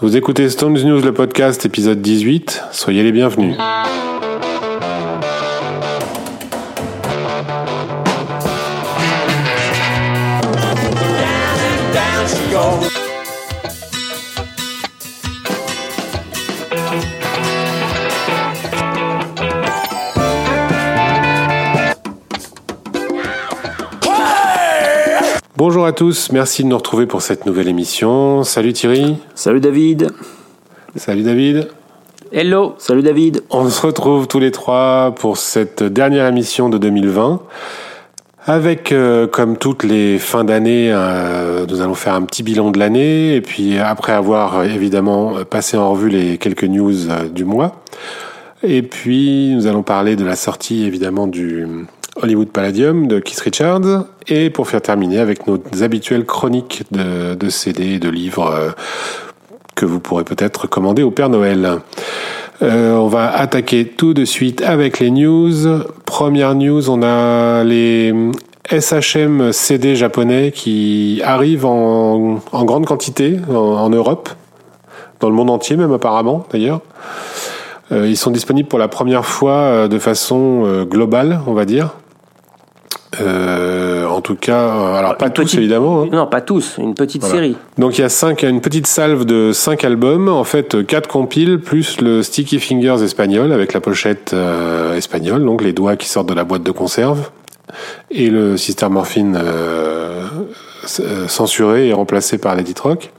Vous écoutez Stones News, le podcast, épisode 18. Soyez les bienvenus. Bonjour à tous, merci de nous retrouver pour cette nouvelle émission. Salut Thierry. Salut David. Salut David. Hello. Salut David. On se retrouve tous les trois pour cette dernière émission de 2020. Avec, euh, comme toutes les fins d'année, euh, nous allons faire un petit bilan de l'année. Et puis, après avoir évidemment passé en revue les quelques news euh, du mois. Et puis, nous allons parler de la sortie évidemment du Hollywood Palladium de Keith Richards. Et pour faire terminer avec nos habituelles chroniques de, CD et de livres euh, que vous pourrez peut-être commander au Père Noël. Euh, on va attaquer tout de suite avec les news. Première news, on a les SHM CD japonais qui arrivent en, grande quantité en, Europe, dans le monde entier même apparemment d'ailleurs. Euh, ils sont disponibles pour la première fois de façon globale, on va dire. Euh, en tout cas, euh, alors pas Une tous petite- évidemment. hein. Non, pas tous, une petite Voilà. série. Donc il y a cinq, une petite salve de cinq albums, en fait quatre compiles plus le Sticky Fingers espagnol avec la pochette euh, espagnole, donc les doigts qui sortent de la boîte de conserve, et le Sister Morphine euh, euh, censuré et remplacé par Lady Rock.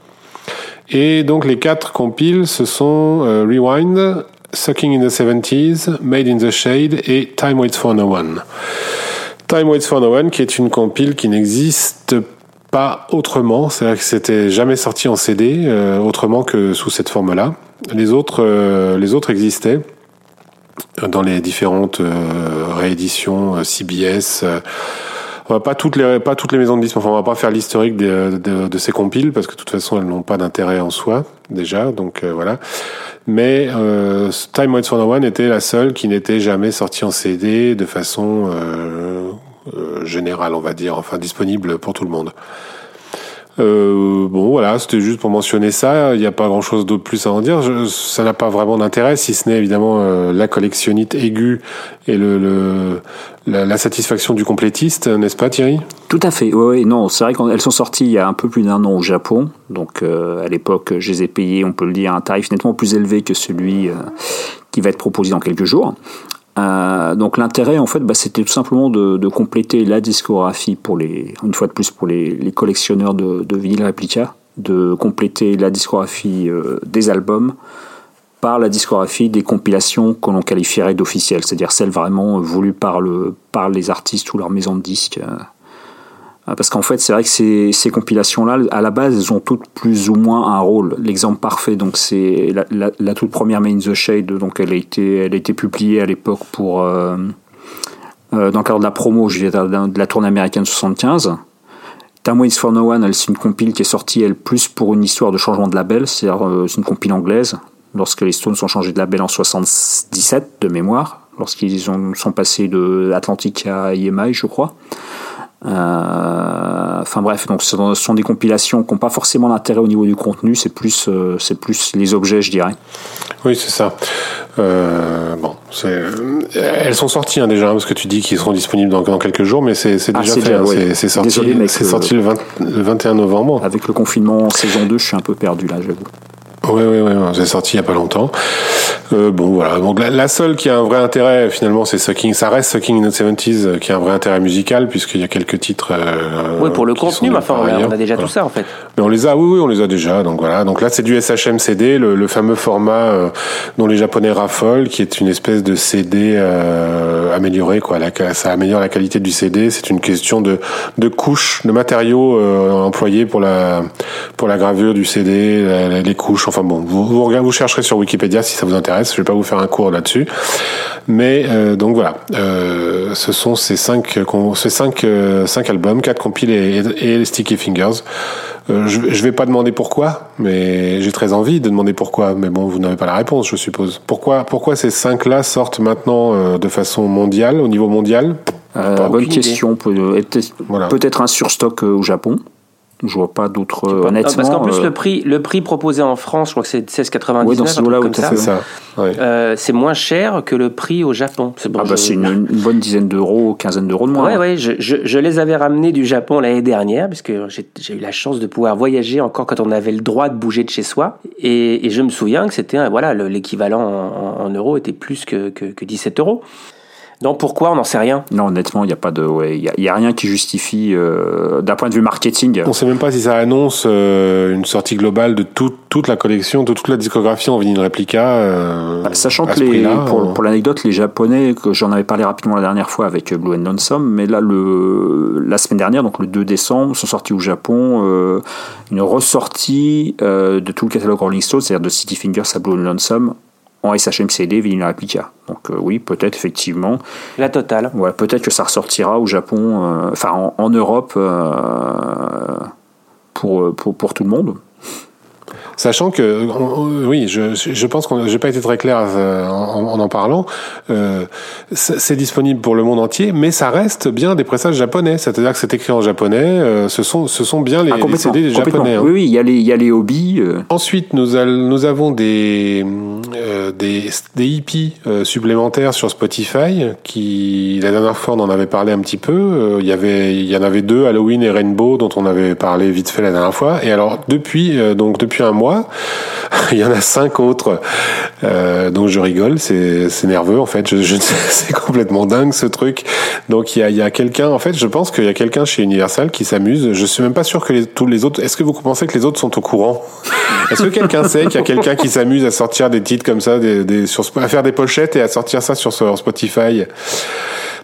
Et donc les quatre compiles, ce sont Rewind, Sucking in the 70s, Made in the Shade et Time Waits for No One. Time Waits for No One, qui est une compile qui n'existe pas autrement, c'est-à-dire que c'était jamais sorti en CD euh, autrement que sous cette forme-là. Les autres, euh, les autres existaient dans les différentes euh, rééditions euh, CBS. Euh, pas toutes les pas toutes les maisons de disques, enfin on va pas faire l'historique de, de, ces compiles parce que de toute façon elles n'ont pas d'intérêt en soi déjà, donc euh, voilà. Mais euh, Time Waits for No One était la seule qui n'était jamais sortie en CD de façon euh, euh, générale, on va dire, enfin disponible pour tout le monde. Euh, bon, voilà, c'était juste pour mentionner ça. Il n'y a pas grand-chose d'autre plus à en dire. Ça n'a pas vraiment d'intérêt, si ce n'est évidemment euh, la collectionnite aiguë et la, satisfaction du complétiste, n'est-ce pas, Thierry? Tout à fait. Oui, non, c'est vrai qu'elles sont sorties il y a un peu plus d'un an au Japon. Donc euh, à l'époque, je les ai payées, on peut le dire, à un tarif nettement plus élevé que celui qui va être proposé dans quelques jours. Euh, donc l'intérêt, en fait, bah, c'était tout simplement de, compléter la discographie pour les, une fois de plus pour les, les collectionneurs de, de vinyle réplica, de compléter la discographie euh, des albums par la discographie des compilations que l'on qualifierait d'officielles, c'est-à-dire celles vraiment voulues par, le, par les artistes ou leur maison de disques. euh. Euh, Parce qu'en fait, c'est vrai que ces, compilations-là, à la base, elles ont toutes plus ou moins un rôle. L'exemple parfait, donc c'est la, toute première Main in the Shade, donc elle a été, elle a été publiée à l'époque pour euh, euh, dans le cadre de la promo, de la tournée américaine 75. Time Waits for No One, c'est une compile qui est sortie, elle, plus pour une histoire de changement de label, c'est-à-dire c'est une compile anglaise, lorsque les Stones ont changé de label en 77, de mémoire, lorsqu'ils ont, sont passés de Atlantic à EMI, je crois. Euh, Enfin bref, donc ce sont- des compilations qui n'ont pas forcément d'intérêt au niveau du contenu, c'est plus, euh, c'est plus les objets, je dirais. Oui, c'est ça. Euh, bon, elles sont sorties hein, déjà, hein, parce que tu dis qu'ils seront disponibles dans, dans quelques jours, mais c'est, Ah, déjà c'est fait. hein, ouais. c'est, c'est sorti, Désolé, mec, c'est euh, sorti le, 20 le 21 novembre. Avec le confinement en saison 2, je suis un peu perdu là, j'avoue. Oui, oui, oui, c'est sorti il y a pas longtemps. Euh, bon, voilà. Donc la, la seule qui a un vrai intérêt, finalement, c'est Sucking. Ça reste Sucking in the 70s, euh, qui a un vrai intérêt musical, puisqu'il y a quelques titres. euh, oui, pour le contenu, enfin, on a, on a déjà Voilà. tout ça en fait. Mais on les a, oui, oui, on les a déjà. Donc voilà. Donc là, c'est du SHM CD, le, le fameux format euh, dont les Japonais raffolent, qui est une espèce de CD euh, amélioré. Quoi. La- ça améliore la qualité du CD. C'est une question de, de couches, de matériaux euh, employés pour la pour la gravure du CD, la- les couches. Enfin bon, vous, vous chercherez sur Wikipédia si ça vous intéresse. Je vais pas vous faire un cours là-dessus. Mais euh, donc voilà, euh, ce sont ces cinq, con- ces cinq, euh, cinq albums, quatre compiles et, et, et Sticky Fingers. Euh, je, je vais pas demander pourquoi, mais j'ai très envie de demander pourquoi. Mais bon, vous n'avez pas la réponse, je suppose. Pourquoi, pourquoi ces cinq-là sortent maintenant euh, de façon mondiale, au niveau mondial? Euh, bonne question. Peut- Peut-être Voilà. un surstock euh, au Japon. Je vois pas d'autres. Honnêtement. parce qu'en plus, euh, le prix, le prix proposé en France, je crois que c'est 16,99. Oui, dans ce lot-là. C'est ça. ouais. Euh, c'est moins cher que le prix au Japon. C'est bon, ah bah, je- c'est une, une bonne dizaine d'euros, quinzaine d'euros de moins. Ouais, hein. ouais, je, je, je les avais ramenés du Japon l'année dernière, parce que j'ai j'ai eu la chance de pouvoir voyager encore quand on avait le droit de bouger de chez soi. Et, et je me souviens que c'était, voilà, le- l'équivalent en, en- en euros était plus que, que, que 17 euros. Donc pourquoi, on n'en sait rien. Non, honnêtement, il n'y a pas de, ouais, il y a, y a rien qui justifie, euh, d'un point de vue marketing. On sait même pas si ça annonce euh, une sortie globale de tout- toute la collection, de toute la discographie en vinyle réplica. euh, Bah, Sachant à que ce les, prix-là, pour, euh, pour l'anecdote, les Japonais, que j'en avais parlé rapidement la dernière fois avec Blue and Lonesome, mais là, le, la semaine dernière, donc le 2 décembre, sont sortis au Japon euh, une ressortie euh, de tout le catalogue Rolling Stone, c'est-à-dire de City Fingers à Blue and Lonesome, en SHM CD, vinyle réplica. Donc euh, oui, peut-être effectivement, La totale. ouais, peut-être que ça ressortira au Japon, euh, enfin en, en Europe, euh, pour, pour, pour tout le monde. Sachant que, on- oui, je, je pense qu'on j'ai pas été très clair euh, en, en en parlant. Euh, c'est disponible pour le monde entier, mais ça reste bien des pressages japonais. C'est-à-dire que c'est écrit en japonais. euh, ce sont, ce sont bien les, Ah, les CD des japonais. hein. Oui, oui, il y a les, il y a les hobbies. euh, Ensuite, nous, al- nous avons des, euh, des, des hippies euh, supplémentaires sur Spotify qui, la dernière fois, on en avait parlé un petit peu. Euh, Il y avait, il y en avait deux, Halloween et Rainbow, dont on avait parlé vite fait la dernière fois. Et alors, depuis, euh, donc, depuis un mois, il y en a cinq autres. Euh, donc, je rigole, c'est, nerveux, en fait. C'est complètement dingue, ce truc. Donc, il y a, quelqu'un, en fait, je pense qu'il y a quelqu'un chez Universal qui s'amuse. Je suis même pas sûr que tous les autres, est-ce que vous pensez que les autres sont au courant? Est-ce que quelqu'un sait qu'il y a quelqu'un qui s'amuse à sortir des titres comme ça, à faire des pochettes et à sortir ça sur, Spotify?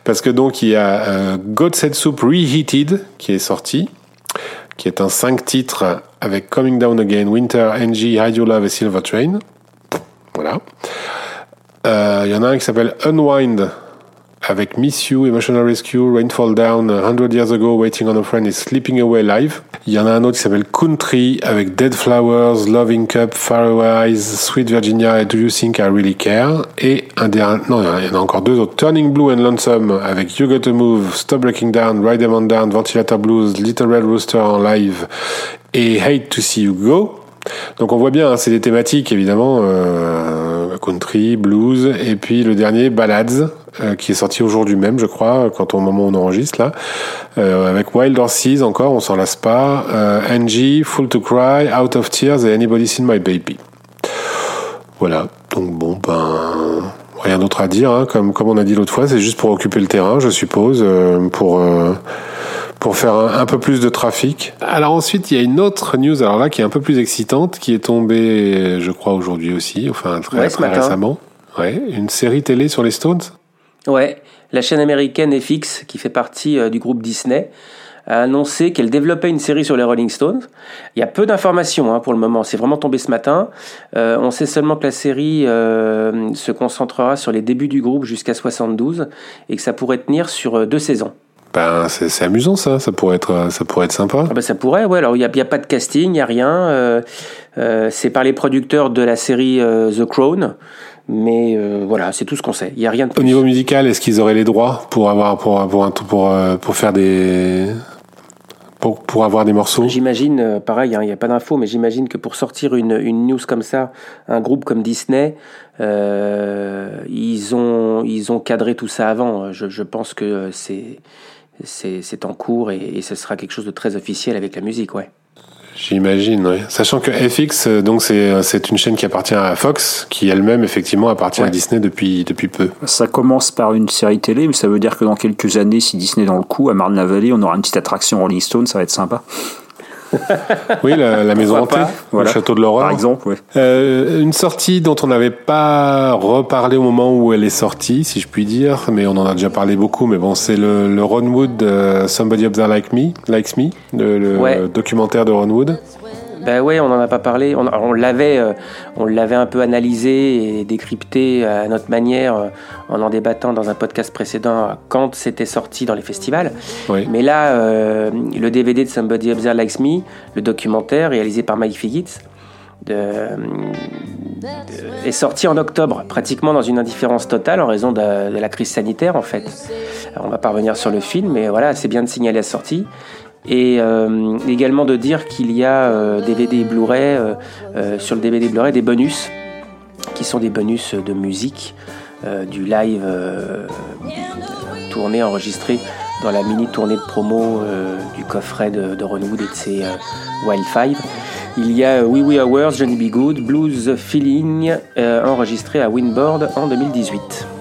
Parce que donc il y a euh, God Soup Reheated qui est sorti, qui est un 5 titres avec Coming Down Again, Winter, NG, Hide Your Love et Silver Train. Voilà. Euh, Il y en a un qui s'appelle Unwind avec Miss You, Emotional Rescue, Rainfall Down, 100 Years Ago, Waiting on a Friend et Sleeping Away Live. Il y en a un autre qui s'appelle Country avec Dead Flowers, Loving Cup, Faroe Eyes, Sweet Virginia et Do You Think I Really Care? Et un dernier, non, il y en a encore deux autres. Turning Blue and Lonesome avec You Gotta Move, Stop Breaking Down, Ride Them On Down, Ventilator Blues, Little Red Rooster en live et Hate to See You Go. Donc on voit bien, hein, c'est des thématiques évidemment, euh, country, blues, et puis le dernier Ballads, euh, qui est sorti aujourd'hui même, je crois, quand au moment où on enregistre là, euh, avec Wild Horses encore, on s'en lasse pas, euh, Angie, Full to Cry, Out of Tears et Anybody Seen My Baby. Voilà, donc bon ben rien d'autre à dire, hein, comme comme on a dit l'autre fois, c'est juste pour occuper le terrain, je suppose, euh, pour euh, pour faire un, un peu plus de trafic. Alors ensuite, il y a une autre news, alors là, qui est un peu plus excitante, qui est tombée, je crois, aujourd'hui aussi, enfin très, Ouais, très récemment. Ouais, une série télé sur les Stones. Ouais, la chaîne américaine FX, qui fait partie euh, du groupe Disney, a annoncé qu'elle développait une série sur les Rolling Stones. Il y a peu d'informations hein, pour le moment, c'est vraiment tombé ce matin. Euh, on sait seulement que la série euh, se concentrera sur les débuts du groupe jusqu'à 72 et que ça pourrait tenir sur euh, deux saisons. Ben, c'est c'est amusant ça, ça pourrait être, ça pourrait être sympa. Ah bah ça pourrait, ouais. Alors il n'y a, a pas de casting, il n'y a rien. Euh, euh, c'est par les producteurs de la série euh, The Crown. Mais euh, voilà, c'est tout ce qu'on sait. Il n'y a rien de Au plus. niveau musical, est-ce qu'ils auraient les droits pour avoir, pour, pour, un- pour, euh, pour faire des, pour, pour avoir des morceaux? J'imagine, euh, pareil, hein, il n'y a pas d'infos, mais j'imagine que pour sortir une, une news comme ça, un groupe comme Disney, euh, ils, ont, ils ont cadré tout ça avant. Je, je pense que c'est, c'est, c'est en cours et, et ce sera quelque chose de très officiel avec la musique, ouais. J'imagine, oui. Sachant que FX, euh, donc c'est c'est une chaîne qui appartient à Fox, qui elle-même effectivement appartient à. Disney depuis depuis peu. Ça commence par une série télé, mais ça veut dire que dans quelques années, si Disney est dans le coup, à Marne-la-Vallée, on aura une petite attraction Rolling Stone, ça va être sympa. Oui, la, la maison hantée, le château de l'horreur. Par exemple. Euh, une sortie dont on n'avait pas reparlé au moment où elle est sortie, si je puis dire, mais on en a déjà parlé beaucoup. Mais bon, c'est le, le Ron Wood euh, Somebody Up There Like Me, Likes Me, le, le Ouais. documentaire de Ron Wood. Ben ouais, on n'en a pas parlé. On, on l'avait, euh, on l'avait un peu analysé et décrypté à notre manière euh, en en débattant dans un podcast précédent quand c'était sorti dans les festivals. Oui. Mais là, euh, le DVD de Somebody There Likes Me, le documentaire réalisé par Mike de- est sorti en octobre, pratiquement dans une indifférence totale en raison de, de la crise sanitaire en fait. Alors, on va pas revenir sur le film, mais voilà, c'est bien de signaler la sortie. Et également de dire qu'il y a DVD et Blu-ray, sur le DVD Blu-ray, des bonus, qui sont des bonus de musique, du live tourné, enregistré dans la mini tournée de promo du coffret de, de Wood et de ses Wild Five. Il y a We We Hours, Johnny B. Good, Blues Feeling, euh, enregistré à Winboard en 2018.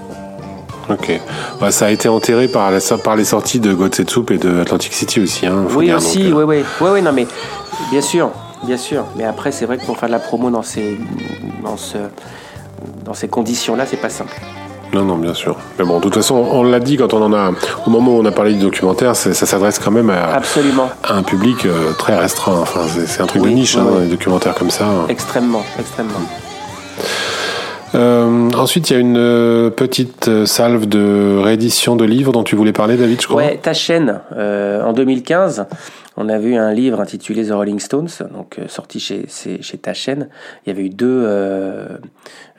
Ok. Bah, ça a été enterré par, la, par les sorties de Soup et de Atlantic City aussi. Hein, oui, aussi, oui, oui. Oui, oui, non, mais bien sûr, bien sûr. Mais après, c'est vrai que pour faire de la promo dans ces, dans ce, dans ces conditions-là, c'est pas simple. Non, non, bien sûr. Mais bon, de toute façon, on l'a dit quand on en a, au moment où on a parlé du documentaire, ça s'adresse quand même à, Absolument. un public euh, très restreint. Enfin, c'est un truc de niche, hein, les documentaires comme ça. Extrêmement, extrêmement. Euh, ensuite, il y a une euh, petite salve de réédition de livres dont tu voulais parler, David, je crois. Ouais, ta chaîne, en 2015 on a vu un livre intitulé The Rolling Stones, donc euh, sorti chez, chez ta chaîne. Il y avait eu euh,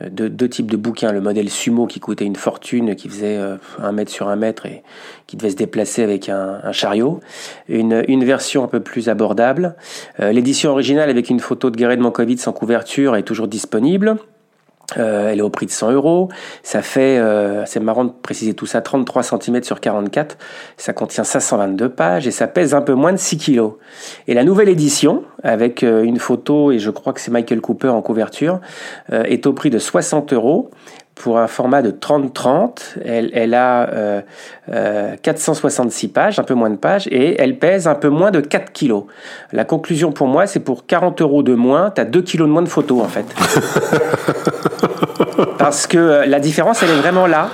deux, deux, types de bouquins. Le modèle sumo qui coûtait une fortune, qui faisait euh, un mètre sur un mètre et qui devait se déplacer avec un, chariot. Une, une, version un peu plus abordable. L'édition originale avec une photo de Gareth Mankiewicz sans couverture est toujours disponible. Euh, elle est au prix de 100 euros. Ça fait, euh, c'est marrant de préciser tout ça, 33 cm sur 44. Ça contient 522 pages et ça pèse un peu moins de 6 kg. Et la nouvelle édition, avec euh, une photo, et je crois que c'est Michael Cooper en couverture, euh, est au prix de 60 euros pour un format de 30-30. Elle, elle, a euh, euh, 466 pages, un peu moins de pages, et elle pèse un peu moins de 4 kilos. La conclusion pour moi, c'est pour 40 euros de moins, tu as 2 kilos de moins de photos en fait. Parce que euh, la différence, elle est vraiment là.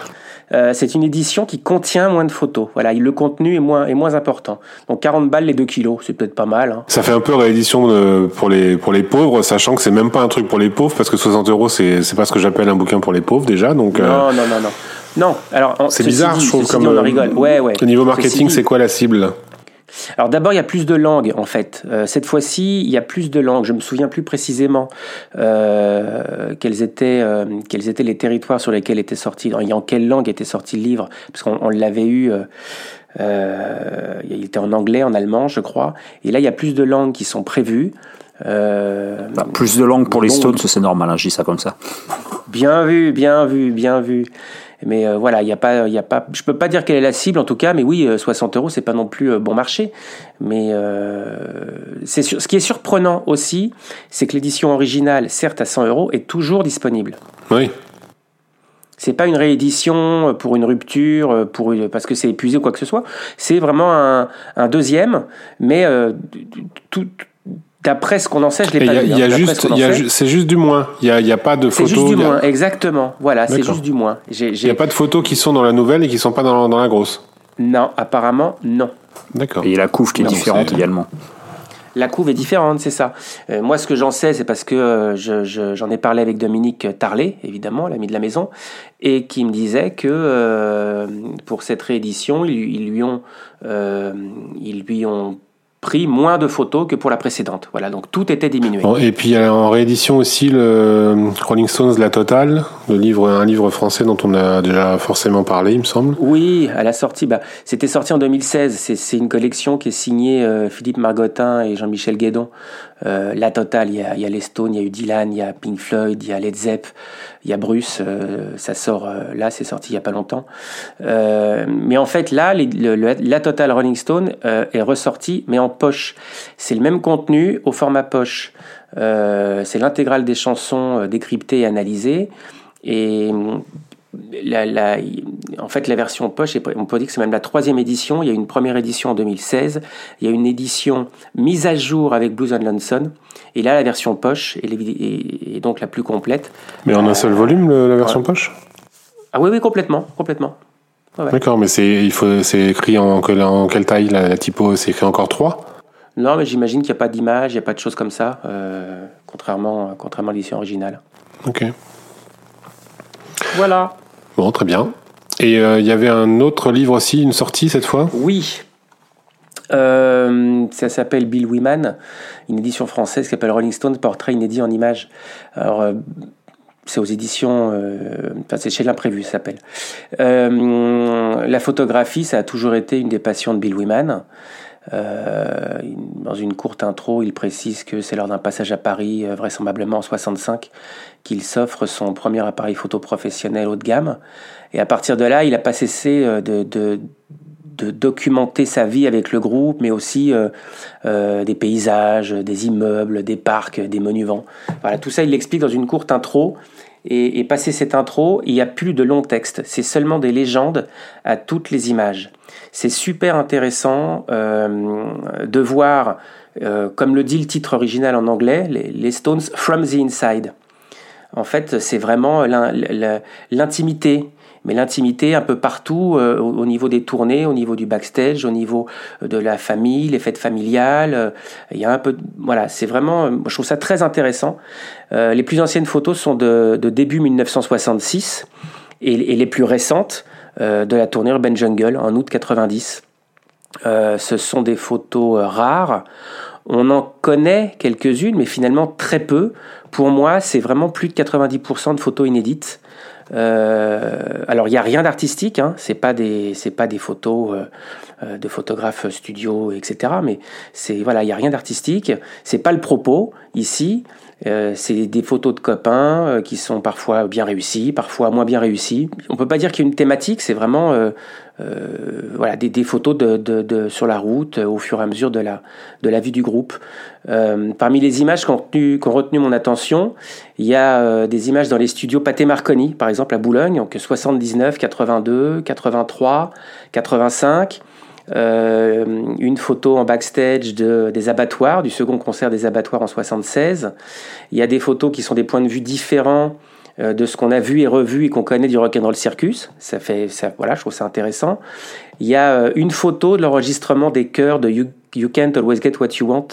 Euh, c'est une édition qui contient moins de photos. Voilà, le contenu est moins, est moins important. Donc 40 balles les 2 kilos, c'est peut-être pas mal. Hein. Ça fait un peu réédition pour les pour les pauvres, sachant que c'est même pas un truc pour les pauvres parce que 60 euros c'est c'est pas ce que j'appelle un bouquin pour les pauvres déjà. Donc non euh, non non non non. Alors c'est bizarre, je trouve comme on rigole. Ouais ouais. Au niveau marketing, c'est quoi la cible? Alors d'abord, il y a plus de langues en fait. Euh, cette fois-ci, il y a plus de langues. Je me souviens plus précisément euh, quels, étaient, euh, quels étaient les territoires sur lesquels était sorti, en quelle langue était sorti le livre, parce qu'on l'avait eu. il était en anglais, en allemand, je crois. Et là, il y a plus de langues qui sont prévues. Bah, plus de langues pour les Stones, c'est normal, hein, je dis ça comme ça. Bien vu, bien vu, bien vu. Mais euh, voilà, il y a pas, il y a pas, je peux pas dire quelle est la cible en tout cas, mais oui, 60 euh, euros, c'est pas non plus euh, bon marché. Mais c'est ce qui est surprenant aussi, c'est que l'édition originale, certes à 100 euros, est toujours disponible. Oui. C'est pas une réédition pour une rupture, pour parce que c'est épuisé ou quoi que ce soit. C'est vraiment un, un, deuxième, mais tout, D'après ce qu'on en sait, je l'ai pas vu. Y a juste, c'est juste du moins. Il y a, y a, pas de photos. C'est juste du moins, exactement. Voilà, c'est juste du moins. Il n'y a pas de photos qui sont dans la nouvelle et qui sont pas dans, dans la grosse. Non, apparemment non. D'accord. Et la couve qui est différente également. La couve est différente, c'est ça. Euh, moi, ce que j'en sais, c'est parce que euh, j'en ai parlé avec Dominique Tarlet, évidemment, l'ami de la maison, et qui me disait que euh, pour cette réédition, ils, ils lui ont, ils lui ont pris moins de photos que pour la précédente. Voilà, donc tout était diminué. et puis en réédition aussi le Rolling Stones La Totale, le livre, un livre français dont on a déjà forcément parlé, il me semble. Oui, à la sortie, bah, c'était sorti en 2016. C'est une collection qui est signée euh, Philippe Margotin et Jean-Michel Guédon. Euh, la Totale, il y, a, les Stones, il y a eu Dylan, il y a Pink Floyd, il y a Led Zepp, il y a Bruce. Euh, ça sort là, c'est sorti il y a pas longtemps. mais en fait, là, la Totale Rolling Stone est ressorti, mais en poche. C'est le même contenu au format poche. Euh, c'est l'intégrale des chansons euh, décryptées et analysées. Et la, en fait, la version poche, on peut dire que c'est même la troisième édition. Il y a une première édition en 2016. Il y a une édition mise à jour avec Blues and Lonesome. Et là, la version poche est, donc la plus complète. Mais en un seul volume, la version poche? Ah oui, oui, complètement, complètement. D'accord, mais c'est il faut c'est écrit en, en, quelle taille la, typo? C'est écrit encore 3 Non, mais j'imagine qu'il n'y a pas d'image, il n'y a pas de choses comme ça, euh, contrairement, contrairement à l'édition originale. Ok. Voilà. Bon, très bien. Et euh, il y avait un autre livre aussi, une sortie cette fois? Oui. Euh, ça s'appelle Bill Wiman, une édition française qui s'appelle Rolling Stone, portrait inédit en images. Alors, c'est aux éditions, euh, enfin c'est chez l'imprévu, ça s'appelle. Euh, la photographie, ça a toujours été une des passions de Bill Wyman. Euh, dans une courte intro, il précise que c'est lors d'un passage à Paris, euh, vraisemblablement en 65, qu'il s'offre son premier appareil photo professionnel haut de gamme. Et à partir de là, il n'a pas cessé euh, de, documenter sa vie avec le groupe, mais aussi des paysages, des immeubles, des parcs, des monuments. Voilà, tout ça, il l'explique dans une courte intro. Et, et passé cette intro, il n'y a plus de long texte. C'est seulement des légendes à toutes les images. C'est super intéressant euh, de voir, euh, comme le dit le titre original en anglais, les, Stones from the inside. En fait, c'est vraiment l'intimité mais l'intimité un peu partout, euh, au niveau des tournées, au niveau du backstage, au niveau de la famille, les fêtes familiales. il y a un peu, voilà, c'est vraiment, je trouve ça très intéressant. les plus anciennes photos sont de, début 1966 et, et, les plus récentes euh, de la tournée Urban Jungle en août 90. Euh, ce sont des photos euh, rares. On en connaît quelques-unes, mais finalement très peu. Pour moi, c'est vraiment plus de 90% de photos inédites. Alors il n'y a rien d'artistique, hein. c'est pas des c'est pas des photos de photographes studio, etc. Mais c'est voilà, il y a rien d'artistique. C'est pas le propos ici. Euh, c'est des photos de copains euh, qui sont parfois bien réussies, parfois moins bien réussies. On peut pas dire qu'il y a une thématique, c'est vraiment euh, voilà des, des photos de, de, de, sur la route au fur et à mesure de la de la vie du groupe. parmi les images qui ont, retenu, qui ont retenu mon attention, il y a des images dans les studios Pathé Marconi, par exemple à Boulogne, donc 79, 82, 83, 85. Euh, une photo en backstage de, des abattoirs, du second concert des abattoirs en 76. Il y a des photos qui sont des points de vue différents euh, de ce qu'on a vu et revu et qu'on connaît du Rock'n'Roll Circus. Ça fait, voilà, je trouve ça intéressant. Il y a euh, une photo de l'enregistrement des chœurs de you, Can't Always Get What You Want,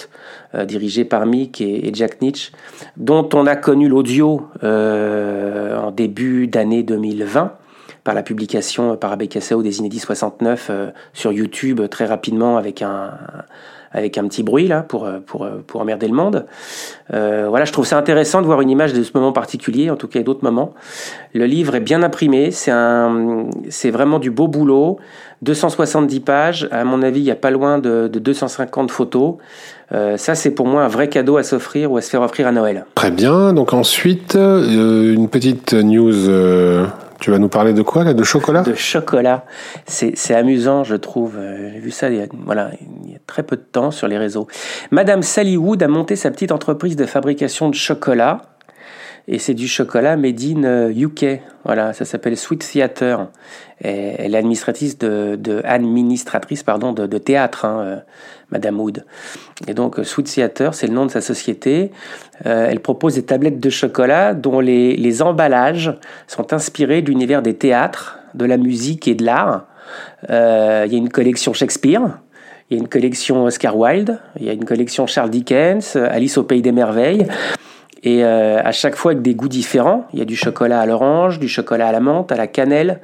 dirigé par Mick et, et, Jack Nietzsche, dont on a connu l'audio en début d'année 2020 par la publication par Abekasao des Inédits 69 euh, sur YouTube très rapidement avec un, avec un petit bruit là pour, pour, pour emmerder le monde. Euh, voilà, je trouve ça intéressant de voir une image de ce moment particulier, en tout cas d'autres moments. Le livre est bien imprimé, c'est vraiment du beau boulot. 270 pages, à mon avis, il n'y a pas loin de, de 250 photos. Euh, ça, c'est pour moi un vrai cadeau à s'offrir ou à se faire offrir à Noël. Très bien. Donc ensuite, euh, une petite news euh, tu vas nous parler de quoi là De chocolat De chocolat. C'est amusant, je trouve. Euh, j'ai vu ça il y, a, voilà, il y a très peu de temps sur les réseaux. Madame Sally Wood a monté sa petite entreprise de fabrication de chocolat. Et c'est du chocolat made in UK. Euh, voilà, ça s'appelle Sweet Theater. Elle est administratrice de, de administratrice pardon de, théâtre. Hein, Madame Wood. Et donc, Sweet Theater, c'est le nom de sa société. Euh, elle propose des tablettes de chocolat dont les, les emballages sont inspirés de l'univers des théâtres, de la musique et de l'art. Euh, il y a une collection Shakespeare, il y a une collection Oscar Wilde, il y a une collection Charles Dickens, Alice au Pays des Merveilles. Et euh, à chaque fois avec des goûts différents. Il y a du chocolat à l'orange, du chocolat à la menthe, à la cannelle,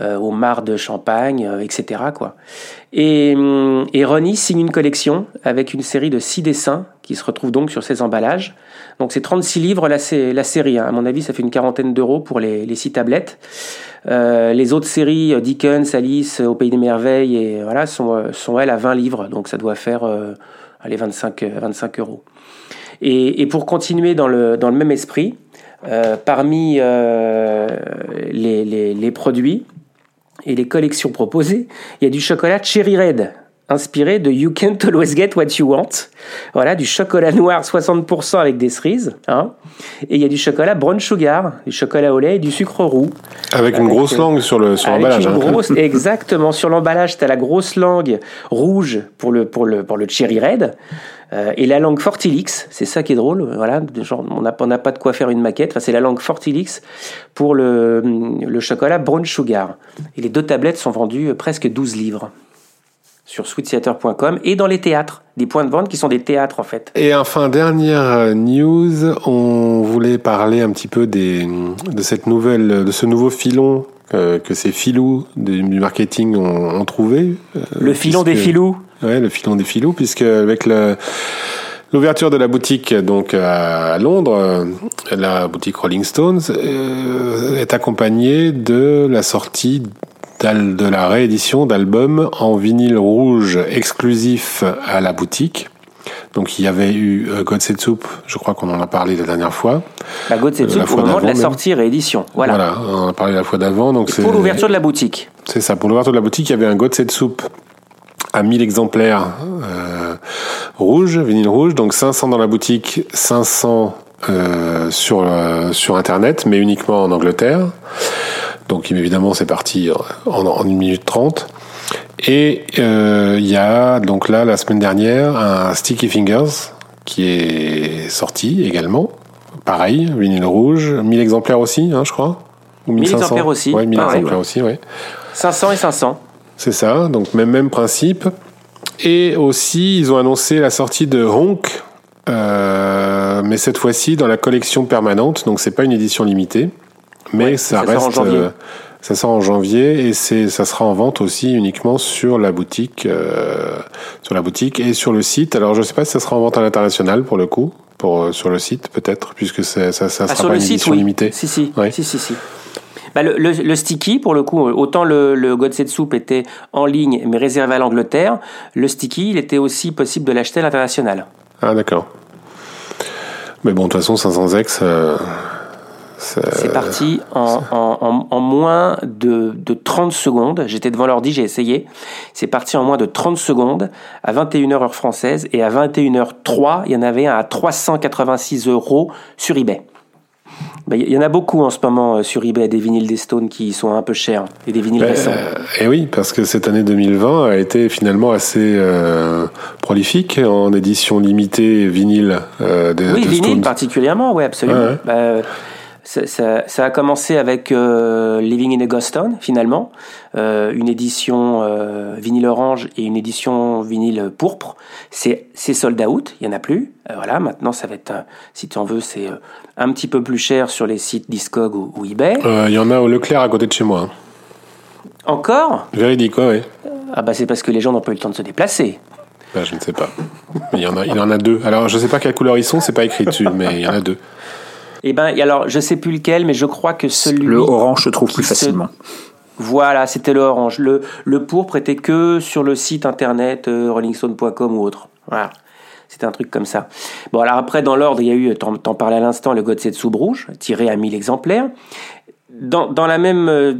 euh, au mar de champagne, euh, etc. Quoi. Et, hum, et Ronnie signe une collection avec une série de six dessins qui se retrouvent donc sur ces emballages. Donc c'est 36 livres la, série. Hein. À mon avis, ça fait une quarantaine d'euros pour les, les six tablettes. Euh, les autres séries, euh, Dickens, Alice, Au Pays des Merveilles, et voilà, sont, sont elles à 20 livres. Donc ça doit faire euh, allez, 25, 25 euros. Et, et, pour continuer dans le, dans le même esprit, euh, parmi euh, les, les, les, produits, et les collections proposées, il y a du chocolat Cherry Red, inspiré de You Can't Always Get What You Want. Voilà, du chocolat noir 60% avec des cerises. Hein. Et il y a du chocolat brown sugar, du chocolat au lait et du sucre roux. Avec, une grosse langue sur le sur l'emballage. Hein. exactement, sur l'emballage, tu as la grosse langue rouge pour le, pour le, pour le Cherry Red. Euh, et la langue Fortilix, c'est ça qui est drôle, voilà, genre, on n'a pas de quoi faire une maquette, enfin, c'est la langue Fortilix pour le, le chocolat Brown Sugar. Et les deux tablettes sont vendues euh, presque 12 livres sur sweettheater.com et dans les théâtres, des points de vente qui sont des théâtres en fait. Et enfin, dernière euh, news, on voulait parler un petit peu des, de cette nouvelle, de ce nouveau filon que ces filous du marketing ont, ont trouvé. Le filon des filous Ouais, le filon des filous, puisque avec le, l'ouverture de la boutique donc à Londres, la boutique Rolling Stones euh, est accompagnée de la sortie de la réédition d'albums en vinyle rouge exclusif à la boutique. Donc il y avait eu euh, God Soup, je crois qu'on en a parlé la dernière fois. La God Soup au moment de la sortie réédition. Voilà. voilà, on en a parlé la fois d'avant. Donc pour l'ouverture de la boutique. C'est ça, pour l'ouverture de la boutique, il y avait un God Soup à 1000 exemplaires euh, rouge, vinyle rouge, donc 500 dans la boutique, 500 euh, sur, euh, sur Internet, mais uniquement en Angleterre. Donc évidemment c'est parti en, en 1 minute 30. Et euh, il y a donc là la semaine dernière un Sticky Fingers qui est sorti également. Pareil, vinyle rouge, 1000 exemplaires aussi, hein, je crois. Ou 1000 exemplaires aussi. Ouais, 1000 exemplaires aussi, ouais. 500 et 500. C'est ça, donc même, même principe. Et aussi, ils ont annoncé la sortie de Honk, euh, mais cette fois-ci dans la collection permanente, donc c'est pas une édition limitée, mais ça, reste. Euh, ça sort en janvier et c'est ça sera en vente aussi uniquement sur la boutique, euh, sur la boutique et sur le site. Alors je sais pas si ça sera en vente à l'international pour le coup, pour euh, sur le site peut-être puisque ça ça, ça ah, sera pas une édition limitée. Si si. si si si. Bah, le, le, sticky, pour le coup, autant le, le Godset Soup était en ligne mais réservé à l'Angleterre, le sticky, il était aussi possible de l'acheter à l'international. Ah d'accord. Mais bon, de toute façon, 500 ex, euh, c'est parti en, moins de, de, 30 secondes. J'étais devant l'ordi, j'ai essayé. C'est parti en moins de 30 secondes à 21h heure française et à 21h03, il y en avait un à 386 euros sur eBay. Il y en a beaucoup en ce moment euh, sur eBay des vinyles des Stones qui sont un peu chers et des vinyles ben, récents. et eh oui, parce que cette année 2020 a été finalement assez euh, prolifique en édition limitée vinyle euh, des Oui, vinyle particulièrement, oui, absolument. Ben, ça, ça, a commencé avec euh, Living in a Ghost Town, finalement, euh, une édition euh, vinyle orange et une édition vinyle pourpre. C'est sold out, il y en a plus. Euh, voilà, maintenant ça va être, si tu en veux, c'est un petit peu plus cher sur les sites Discog ou, ou eBay. Il y en a au Leclerc à côté de chez moi. Hein. Encore? Véridique, oui. Ah bah c'est parce que les gens n'ont pas eu le temps de se déplacer. Bah, je ne sais pas. Il y en a, il en a deux. Alors je ne sais pas quelle couleur ils sont, c'est pas écrit dessus, mais il y en a deux. Eh ben, alors, je sais plus lequel, mais je crois que celui. Le orange se trouve plus facilement. Voilà, c'était le orange. Le, le pourpre était que sur le site internet euh, rollingstone.com ou autre. Voilà. C'était un truc comme ça. Bon, alors après, dans l'ordre, il y a eu, t'en, t'en parlais à l'instant, le Soup rouge, tiré à 1000 exemplaires. Dans, dans la même euh,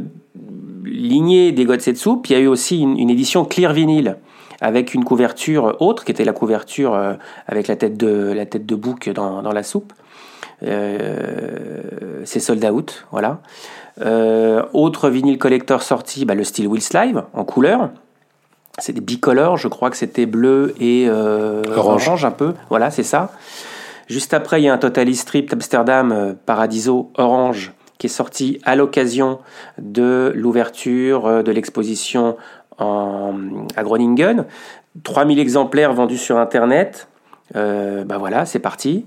lignée des Soup, il y a eu aussi une, édition clear vinyle avec une couverture autre, qui était la couverture euh, avec la tête de, la tête de bouc dans, dans la soupe. Euh, c'est sold out, voilà. Euh, autre vinyle collector sorti, bah, le Steel Wheels Live en couleur. C'est des bicolores, je crois que c'était bleu et euh, orange. un peu. Voilà, c'est ça. Juste après, il y a un Totally Strip Amsterdam Paradiso orange qui est sorti à l'occasion de l'ouverture de l'exposition à Groningen. 3000 exemplaires vendus sur Internet. bah voilà, c'est parti.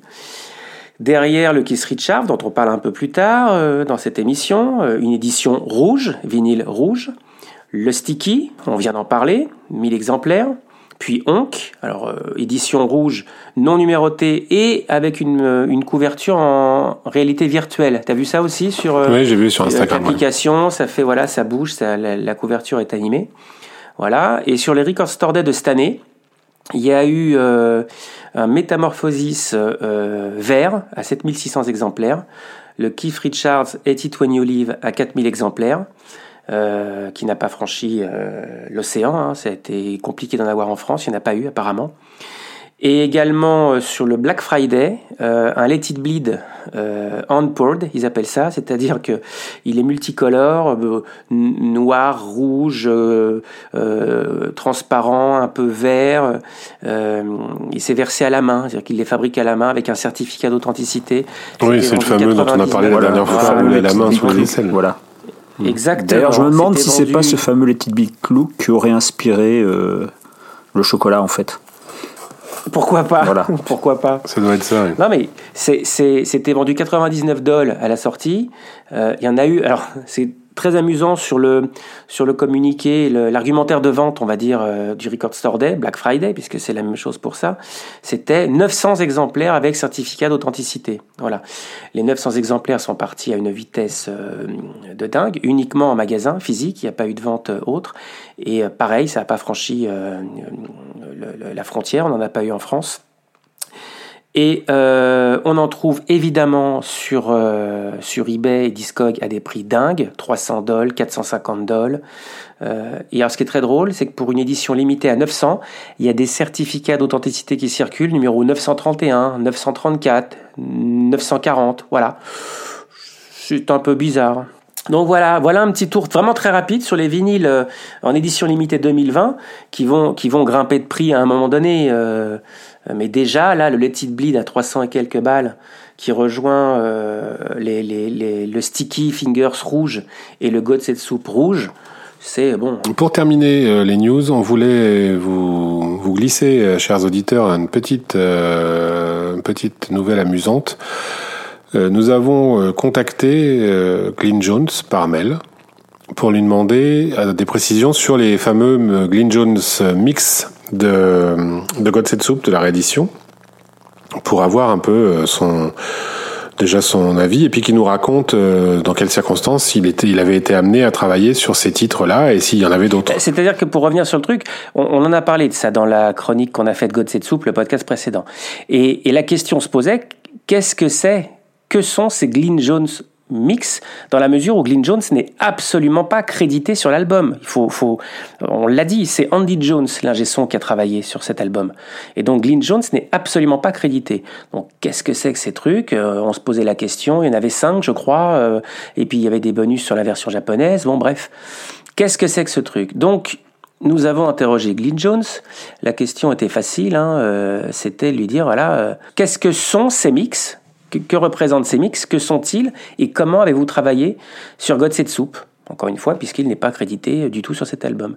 Derrière le Kiss Richard, dont on parle un peu plus tard euh, dans cette émission, euh, une édition rouge, vinyle rouge. Le Sticky, on vient d'en parler, 1000 exemplaires. Puis Onk, alors euh, édition rouge non numérotée et avec une, couverture en réalité virtuelle. T'as vu ça aussi sur Oui, j'ai vu sur Instagram. L'application, ça fait voilà, ça bouge, ça, la, couverture est animée. Voilà. Et sur les Record Store Day de cette année, il y a eu un Métamorphosis euh, vert à 7600 exemplaires, le Keith Richards et It When You Live à 4000 exemplaires, euh, qui n'a pas franchi euh, l'océan. Hein. ça a été compliqué d'en avoir en France, il n'y en a pas eu apparemment. Et également euh, sur le Black Friday, euh, un Let It Bleed euh, on-poured, ils appellent ça, c'est-à-dire que il est multicolore, euh, noir, rouge, euh, transparent, un peu vert. il s'est versé à la main, c'est-à-dire qu'il les fabrique à la main avec un certificat d'authenticité. Oui, c'est le fameux dont on a parlé la dernière fois, voilà, la main sous les Voilà. Exactement. D'ailleurs, je me demande si c'est pas ce fameux Let It Bleed Clou qui aurait inspiré le chocolat en fait. Pourquoi pas Pourquoi pas Ça doit être ça. Oui. Non mais c'était vendu 99 dollars à la sortie. Euh, il y en a eu. Alors c'est très amusant sur le, sur le communiqué, l'argumentaire de vente, on va dire, euh, du Record Store Day, Black Friday, puisque c'est la même chose pour ça. C'était 900 exemplaires avec certificat d'authenticité. Voilà. Les 900 exemplaires sont partis à une vitesse euh, de dingue, uniquement en magasin physique, il n'y a pas eu de vente autre. Et pareil, ça n'a pas franchi la frontière, on n'en a pas eu en France. Et euh, on en trouve évidemment sur, euh, sur eBay et Discog à des prix dingues, 300 dollars, 450 dollars. Euh, et alors ce qui est très drôle, c'est que pour une édition limitée à 900, il y a des certificats d'authenticité qui circulent, numéro 931, 934, 940, voilà. C'est un peu bizarre. Donc voilà, voilà un petit tour vraiment très rapide sur les vinyles en édition limitée 2020 qui vont, grimper de prix à un moment donné. Euh, mais déjà, là, le Let It Bleed à 300 et quelques balles, qui rejoint euh, les, le Sticky Fingers rouge et le God Soup rouge, c'est bon. Pour terminer euh, les news, on voulait vous, vous glisser, chers auditeurs, une petite, une petite nouvelle amusante. Nous avons contacté Glyn Jones par mail pour lui demander des précisions sur les fameux Glyn Jones Mix de, de God Soup, de la réédition, pour avoir un peu euh, son déjà son avis et puis qui nous raconte euh, dans quelles circonstances il était il avait été amené à travailler sur ces titres là et s'il y en avait d'autres. C'est-à-dire que pour revenir sur le truc, on, en a parlé de ça dans la chronique qu'on a faite God Soup, le podcast précédent. Et, et la question se posait qu'est-ce que c'est que sont ces Glyn Jones mix dans la mesure où Glyn Jones n'est absolument pas crédité sur l'album. Il faut, on l'a dit, c'est Andy Jones, l'ingé son, qui a travaillé sur cet album. Et donc Glyn Jones n'est absolument pas crédité. Donc qu'est-ce que c'est que ces trucs? Euh, On se posait la question. Il y en avait cinq, je crois, euh, et puis il y avait des bonus sur la version japonaise. Bon, bref, qu'est-ce que c'est que ce truc? Donc nous avons interrogé Glyn Jones. La question était facile, hein, euh, c'était lui dire voilà, qu'est-ce que sont ces mix? Que, représentent ces mix Que sont-ils Et comment avez-vous travaillé sur God Set Soup Encore une fois, puisqu'il n'est pas crédité du tout sur cet album.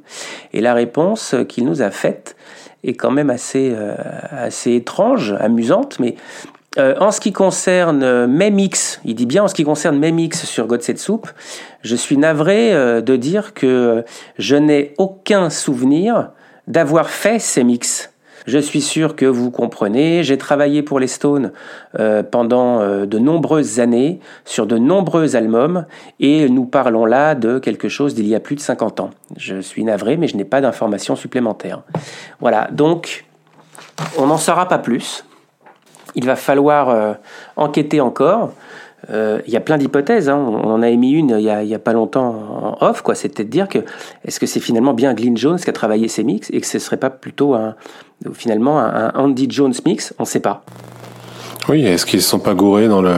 Et la réponse qu'il nous a faite est quand même assez, euh, assez étrange, amusante, mais euh, en ce qui concerne mes mix, il dit bien en ce qui concerne mes mix sur God Set Soup, je suis navré euh, de dire que je n'ai aucun souvenir d'avoir fait ces mix. Je suis sûr que vous comprenez. J'ai travaillé pour les Stones euh, pendant euh, de nombreuses années sur de nombreux albums et nous parlons là de quelque chose d'il y a plus de 50 ans. Je suis navré, mais je n'ai pas d'informations supplémentaires. Voilà, donc on n'en saura pas plus. Il va falloir euh, enquêter encore. Il y a plein d'hypothèses. Hein. On en a émis une il n'y a, pas longtemps en off. Quoi. C'était de dire que est-ce que c'est finalement bien Glyn Jones qui a travaillé ces mix et que ce serait pas plutôt un, finalement un, Andy Jones mix, on ne sait pas. Oui, est-ce qu'ils ne sont pas gourés dans le.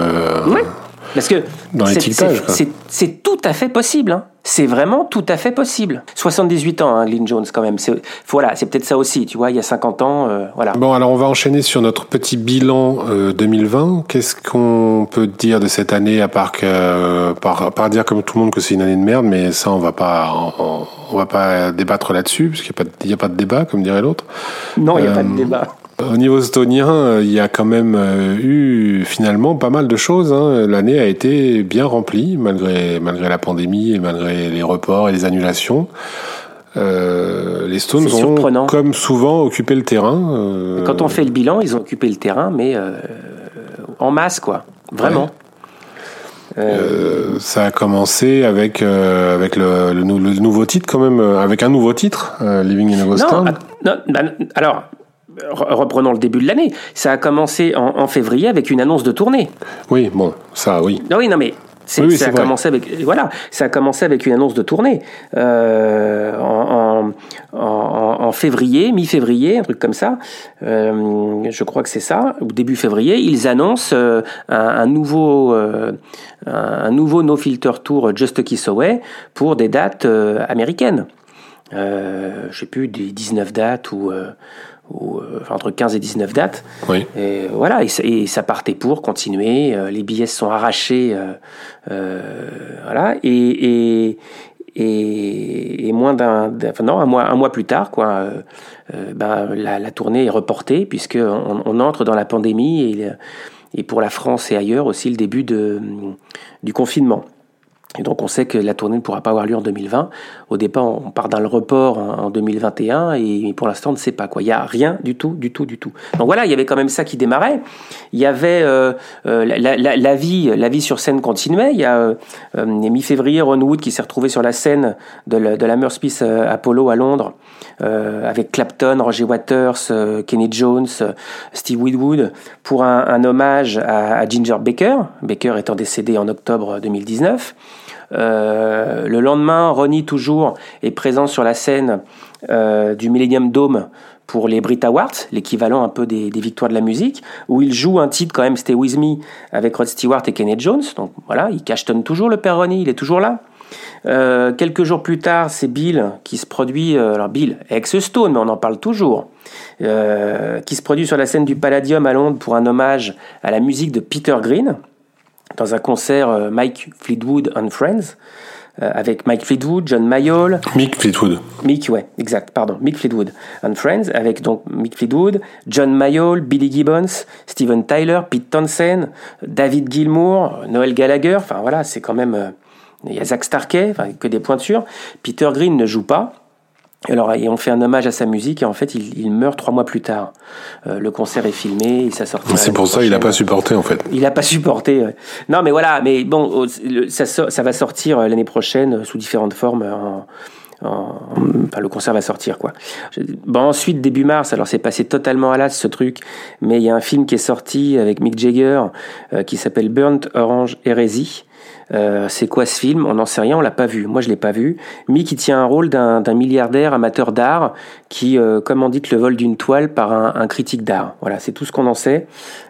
Parce que c'est tout à fait possible. Hein. C'est vraiment tout à fait possible. 78 ans, hein, Glyn Jones, quand même. Voilà, c'est peut-être ça aussi, tu vois, il y a 50 ans, euh, voilà. Bon, alors on va enchaîner sur notre petit bilan 2020. Euh, Qu'est-ce qu'on peut dire de cette année, à part, que, par, par dire comme tout le monde que c'est une année de merde, mais ça, on va pas, on, va pas débattre là-dessus, parce qu'il n'y a, a, pas de débat, comme dirait l'autre. Non, il n'y a pas de euh, débat. Au niveau estonien, euh, il y a quand même euh, eu finalement pas mal de choses. Hein. L'année a été bien remplie malgré malgré la pandémie et malgré les reports et les annulations. Euh, les Stones ont, comme souvent, occupé le terrain. Euh... Quand on fait le bilan, ils ont occupé le terrain, mais euh, en masse, quoi. Vraiment. Euh, ça a commencé avec avec le, le, nouveau titre quand même, avec un nouveau titre, Living in a Ghost Town. Bah, alors reprenons le début de l'année. Ça a commencé en, février avec une annonce de tournée. Oui, bon, ça, oui. Non, oui, non, mais ça a commencé avec voilà, ça a commencé avec une annonce de tournée euh, en, en, février, mi-février, un truc comme ça. Euh, je crois que c'est ça. Au début février, ils annoncent euh, un, nouveau un nouveau No Filter Tour Just a Kiss Away pour des dates américaines. je sais plus des 19 dates ou ou, euh, entre 15 et 19 dates. Oui. Et voilà, et, ça partait pour continuer. Euh, les billets sont arrachés, euh, voilà, et, et, et, moins d'un, enfin non, un mois, un mois plus tard, quoi, ben, la, la, tournée est reportée puisque on, on, entre dans la pandémie et, et pour la France et ailleurs aussi le début de, du confinement. Et donc on sait que la tournée ne pourra pas avoir lieu en 2020. Au départ, on part dans le report en 2021 et pour l'instant on ne sait pas quoi. Il n'y a rien du tout, du tout, du tout. Donc voilà, il y avait quand même ça qui démarrait. Il y avait euh, euh, la, vie, la vie sur scène continuait. Il y a euh, mi-février Ron Wood qui s'est retrouvé sur la scène de, la, de Apollo à Londres avec Clapton, Roger Waters, Kenny Jones, Steve Whitwood pour un, hommage à Ginger Baker. Baker étant décédé en octobre 2019. Euh, le lendemain, Ronnie toujours est présent sur la scène euh, du Millennium Dome pour les Brit Awards, l'équivalent un peu des, victoires de la musique, où il joue un titre quand même, Stay With Me, avec Rod Stewart et Kenneth Jones. Donc voilà, il cachetonne toujours le père Ronnie, il est toujours là. Euh, quelques jours plus tard, c'est Bill qui se produit, alors Bill, ex-Stone, mais on en parle toujours, qui se produit sur la scène du Palladium à Londres pour un hommage à la musique de Peter Green dans un concert euh, Mike Fleetwood and Friends euh, avec Mike Fleetwood, John Mayall. Mick Fleetwood. Mick, ouais, exact, pardon. Mick Fleetwood and Friends, avec donc Mick Fleetwood, John Mayall, Billy Gibbons, Steven Tyler, Pete Townsend, David Gilmour, Noel Gallagher. Enfin voilà, c'est quand même. Euh, il y a Zach Starkey, enfin, que des pointures. Peter Green ne joue pas. Alors, et on fait un hommage à sa musique et en fait, il, meurt trois mois plus tard. Euh, le concert est filmé, et ça sortira. C'est pour ça qu'il n'a pas supporté en fait. Il n'a pas supporté. Non, mais voilà, mais bon, ça, ça va sortir euh, l'année prochaine euh, sous différentes formes. enfin, le concert va sortir quoi. Bon, ensuite début mars, alors c'est passé totalement à l'as ce truc, mais il y a un film qui est sorti avec Mick Jagger qui s'appelle Burnt Orange Heresy euh, c'est quoi ce film? On n'en sait rien, on l'a pas vu. Moi, je l'ai pas vu. Mick, qui tient un rôle d'un milliardaire amateur d'art qui euh, commandite le vol d'une toile par un, critique d'art. Voilà, c'est tout ce qu'on en sait.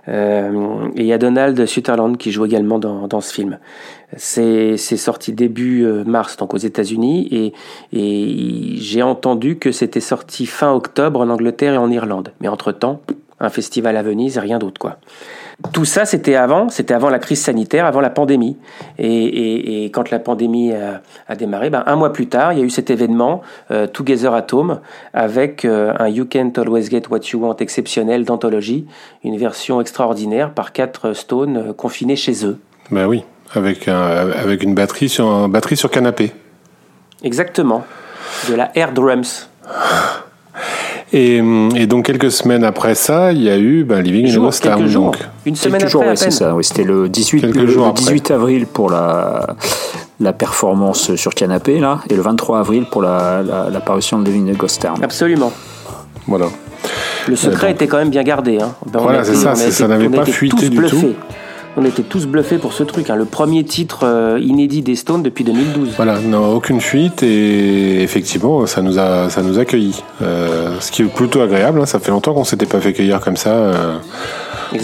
Euh, et il y a Donald Sutherland qui joue également dans, dans ce film. C'est sorti début mars, donc aux États-Unis, et, et j'ai entendu que c'était sorti fin octobre en Angleterre et en Irlande. Mais entre-temps, un festival à Venise et rien d'autre, quoi. Tout ça, c'était avant, c'était avant la crise sanitaire, avant la pandémie. Et, quand la pandémie a, démarré, ben, un mois plus tard, il y a eu cet événement euh, Together at Home avec euh, un You Can't Always Get What You Want exceptionnel d'anthologie, une version extraordinaire par quatre Stones euh, confinés chez eux. Ben oui, avec, avec une batterie sur, batterie sur canapé. Exactement, de la Air Drums. Et, et, donc quelques semaines après ça, il y a eu ben, Living in Ghost Town. Donc. Une semaine quelques après, jours, ça. Oui, c'était le 18, le, 18 avril pour la, la performance sur canapé, là, et le 23 avril pour la, la, parution de Living in Ghost Town. Absolument. Voilà. Le secret était quand même bien gardé. Hein. Ben, voilà, c'est ça, ça n'avait pas fuité du tout on était tous bluffés pour ce truc. Hein. Le premier titre euh, inédit des Stones depuis 2012. Voilà, non, aucune fuite et effectivement, ça nous a, ça nous a accueillis. Euh, ce qui est plutôt agréable. Hein. Ça fait longtemps qu'on s'était pas fait cueillir comme ça. Euh,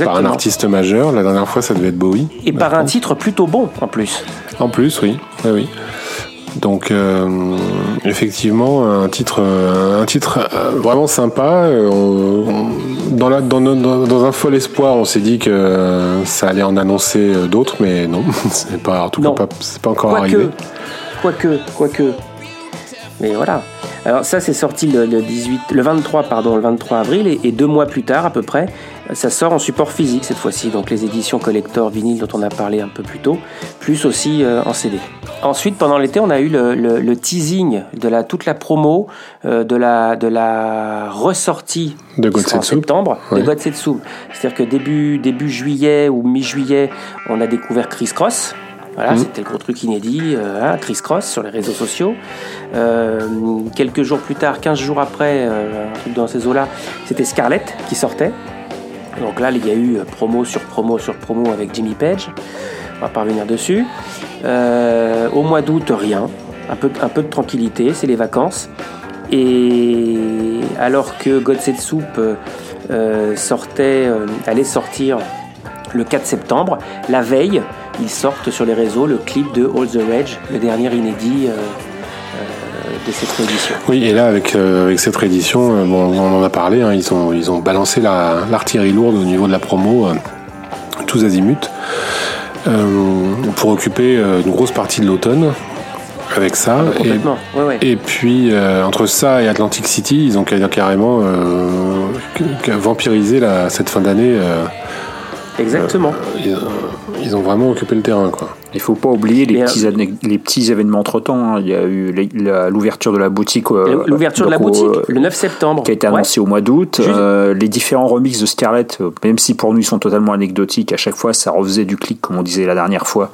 par un artiste majeur. La dernière fois, ça devait être Bowie. Et par un titre plutôt bon, en plus. En plus, oui. oui, oui. Donc euh, effectivement un titre un titre euh, vraiment sympa. Euh, dans, la, dans, dans, un fol espoir, on s'est dit que ça allait en annoncer d'autres, mais non, c'est pas en tout cas pas encore arrivé. Quoique, quoique. Mais voilà. Alors ça c'est sorti le, 18, le 23 pardon, le 23 avril et, et, deux mois plus tard à peu près, ça sort en support physique cette fois-ci, donc les éditions collector vinyle dont on a parlé un peu plus tôt, plus aussi en CD. Ensuite, pendant l'été, on a eu le, le, le, teasing de la, toute la promo euh, de, la, de la ressortie de en septembre de God C'est-à-dire que début, début juillet ou mi-juillet, on a découvert Chris Cross. Voilà, mhm. c'était le gros truc inédit, euh, hein, Chris Cross sur les réseaux sociaux. Euh, quelques jours plus tard, 15 jours après, euh, un truc dans ces eaux-là, c'était Scarlett qui sortait. Donc là, il y a eu promo sur promo sur promo avec Jimmy Page. On va pas revenir dessus. Euh, au mois d'août, rien. Un peu, un peu de tranquillité, c'est les vacances. Et alors que God Soup euh, sortait, euh, allait sortir le 4 septembre, la veille, ils sortent sur les réseaux le clip de All the Rage, le dernier inédit de cette réédition. Oui, et là, avec, avec cette réédition, on en a parlé, hein, ils, ont, ils ont balancé l'artillerie lourde au niveau de la promo, tous azimuts. Euh, pour occuper euh, une grosse partie de l'automne avec ça. Ah, et, puis euh, entre ça et Atlantic City, ils ont carrément vampirisé la, cette fin d'année. Exactement. Ils, ont vraiment occupé le terrain, quoi. Il faut pas oublier les, petits, les petits événements entre-temps. Hein. Il y a eu l'ouverture de la boutique. Euh, l'ouverture de la boutique, le 9 septembre. Qui a été annoncé au mois d'août. Euh, les différents remixes de Scarlett, euh, même si pour nous ils sont totalement anecdotiques, à chaque fois ça refaisait du clic, comme on disait la dernière fois.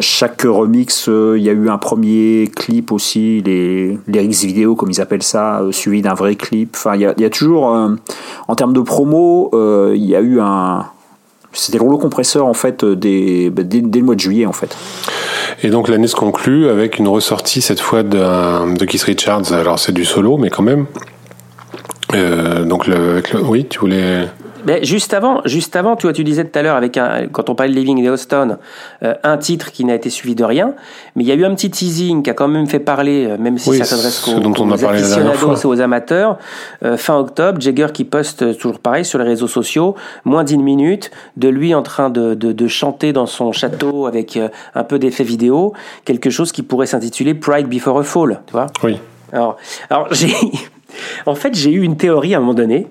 Chaque remix, il y a eu un premier clip aussi, les lyrics vidéo, comme ils appellent ça, suivi d'un vrai clip. Enfin, il y a, il y a toujours, en termes de promo, il y a eu un c'était le rouleau compresseur en fait euh, des, bah, dès, le mois de juillet en fait. Et donc l'année se conclut avec une ressortie cette fois de, Keith Richards. Alors c'est du solo, mais quand même. Euh, donc oui, tu voulais juste avant, juste avant, tu vois, tu disais tout à l'heure avec un, quand on parlait de Living in Austin, euh, un titre qui n'a été suivi de rien, mais il y a eu un petit teasing qui a quand même fait parler, euh, même si ça s'adresse qu'aux, aficionados et aux amateurs. Euh, fin octobre, Jagger qui poste toujours pareil sur les réseaux sociaux, moins d'une minute de lui en train de, de, de chanter dans son château avec un peu d'effet vidéo, quelque chose qui pourrait s'intituler Pride Before a Fall, tu vois. Oui. Alors, alors j'ai, en fait, j'ai eu une théorie à un moment donné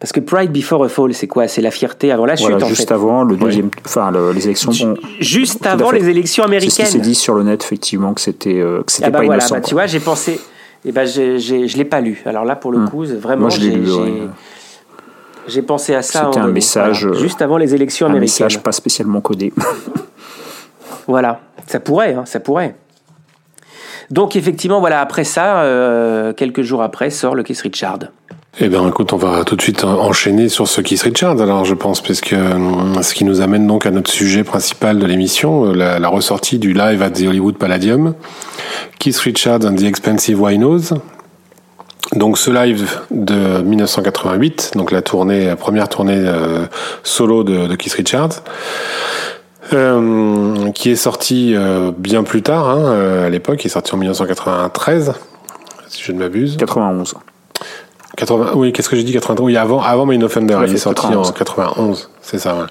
parce que Pride Before a Fall, c'est quoi? C'est la fierté avant la chute. Voilà, juste avant le deuxième, enfin les élections. juste avant les élections américaines. C'est ce qui s'est dit sur le net effectivement que c'était euh, que c'était ah bah pas voilà, innocent. Bah, tu vois, j'ai pensé. Et eh ben, j'ai, je l'ai pas lu. Alors là, pour le hmm. coup, vraiment, j'ai, j'ai pensé à ça. C'était un message juste avant les élections américaines. Un message pas spécialement codé. voilà, ça pourrait, hein, ça pourrait. Donc effectivement, voilà, après ça, euh, quelques jours après, sort le Kiss Richard. Eh bien, écoute, on va tout de suite enchaîner sur ce Keith Richards, alors je pense, parce que euh, ce qui nous amène donc à notre sujet principal de l'émission, euh, la, ressortie du live at the Hollywood Palladium, Keith Richards and the Expensive Winos. Donc ce live de 1988, donc la tournée, la première tournée euh, solo de, de, Keith Richards, qui est sorti bien plus tard, hein, à l'époque, il est sorti en 1993, si je ne m'abuse. 91. 80, oui, qu'est-ce que j'ai dit 93 Oui, avant, avant Main Offender, il est sorti en 91, c'est ça. Ouais.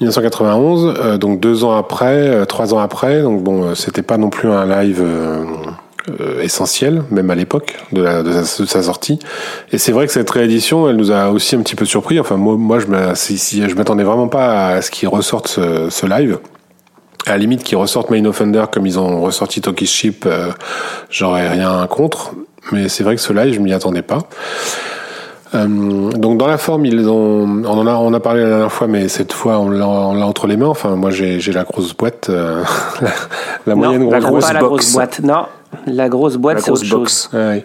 1991, euh, donc deux ans après, euh, trois ans après, donc bon, euh, c'était pas non plus un live essentiel, même à l'époque de, la, de, sa, sortie. Et c'est vrai que cette réédition, elle nous a aussi un petit peu surpris. Enfin, moi, moi je m'attendais vraiment pas à ce qu'ils ressortent ce, ce live à la limite qu'ils ressortent Main Offender comme ils ont ressorti Toki's Ship, j'aurais rien contre mais c'est vrai que ce live, je m'y attendais pas. Euh, donc dans la forme, ils ont, on en a, on a parlé la dernière fois, mais cette fois on l'a, entre les mains. Enfin, moi j'ai, la grosse boîte, euh, la, moyenne grosse, grosse, pas la grosse boîte. Non, la grosse boîte, c'est autre box. chose. Ouais.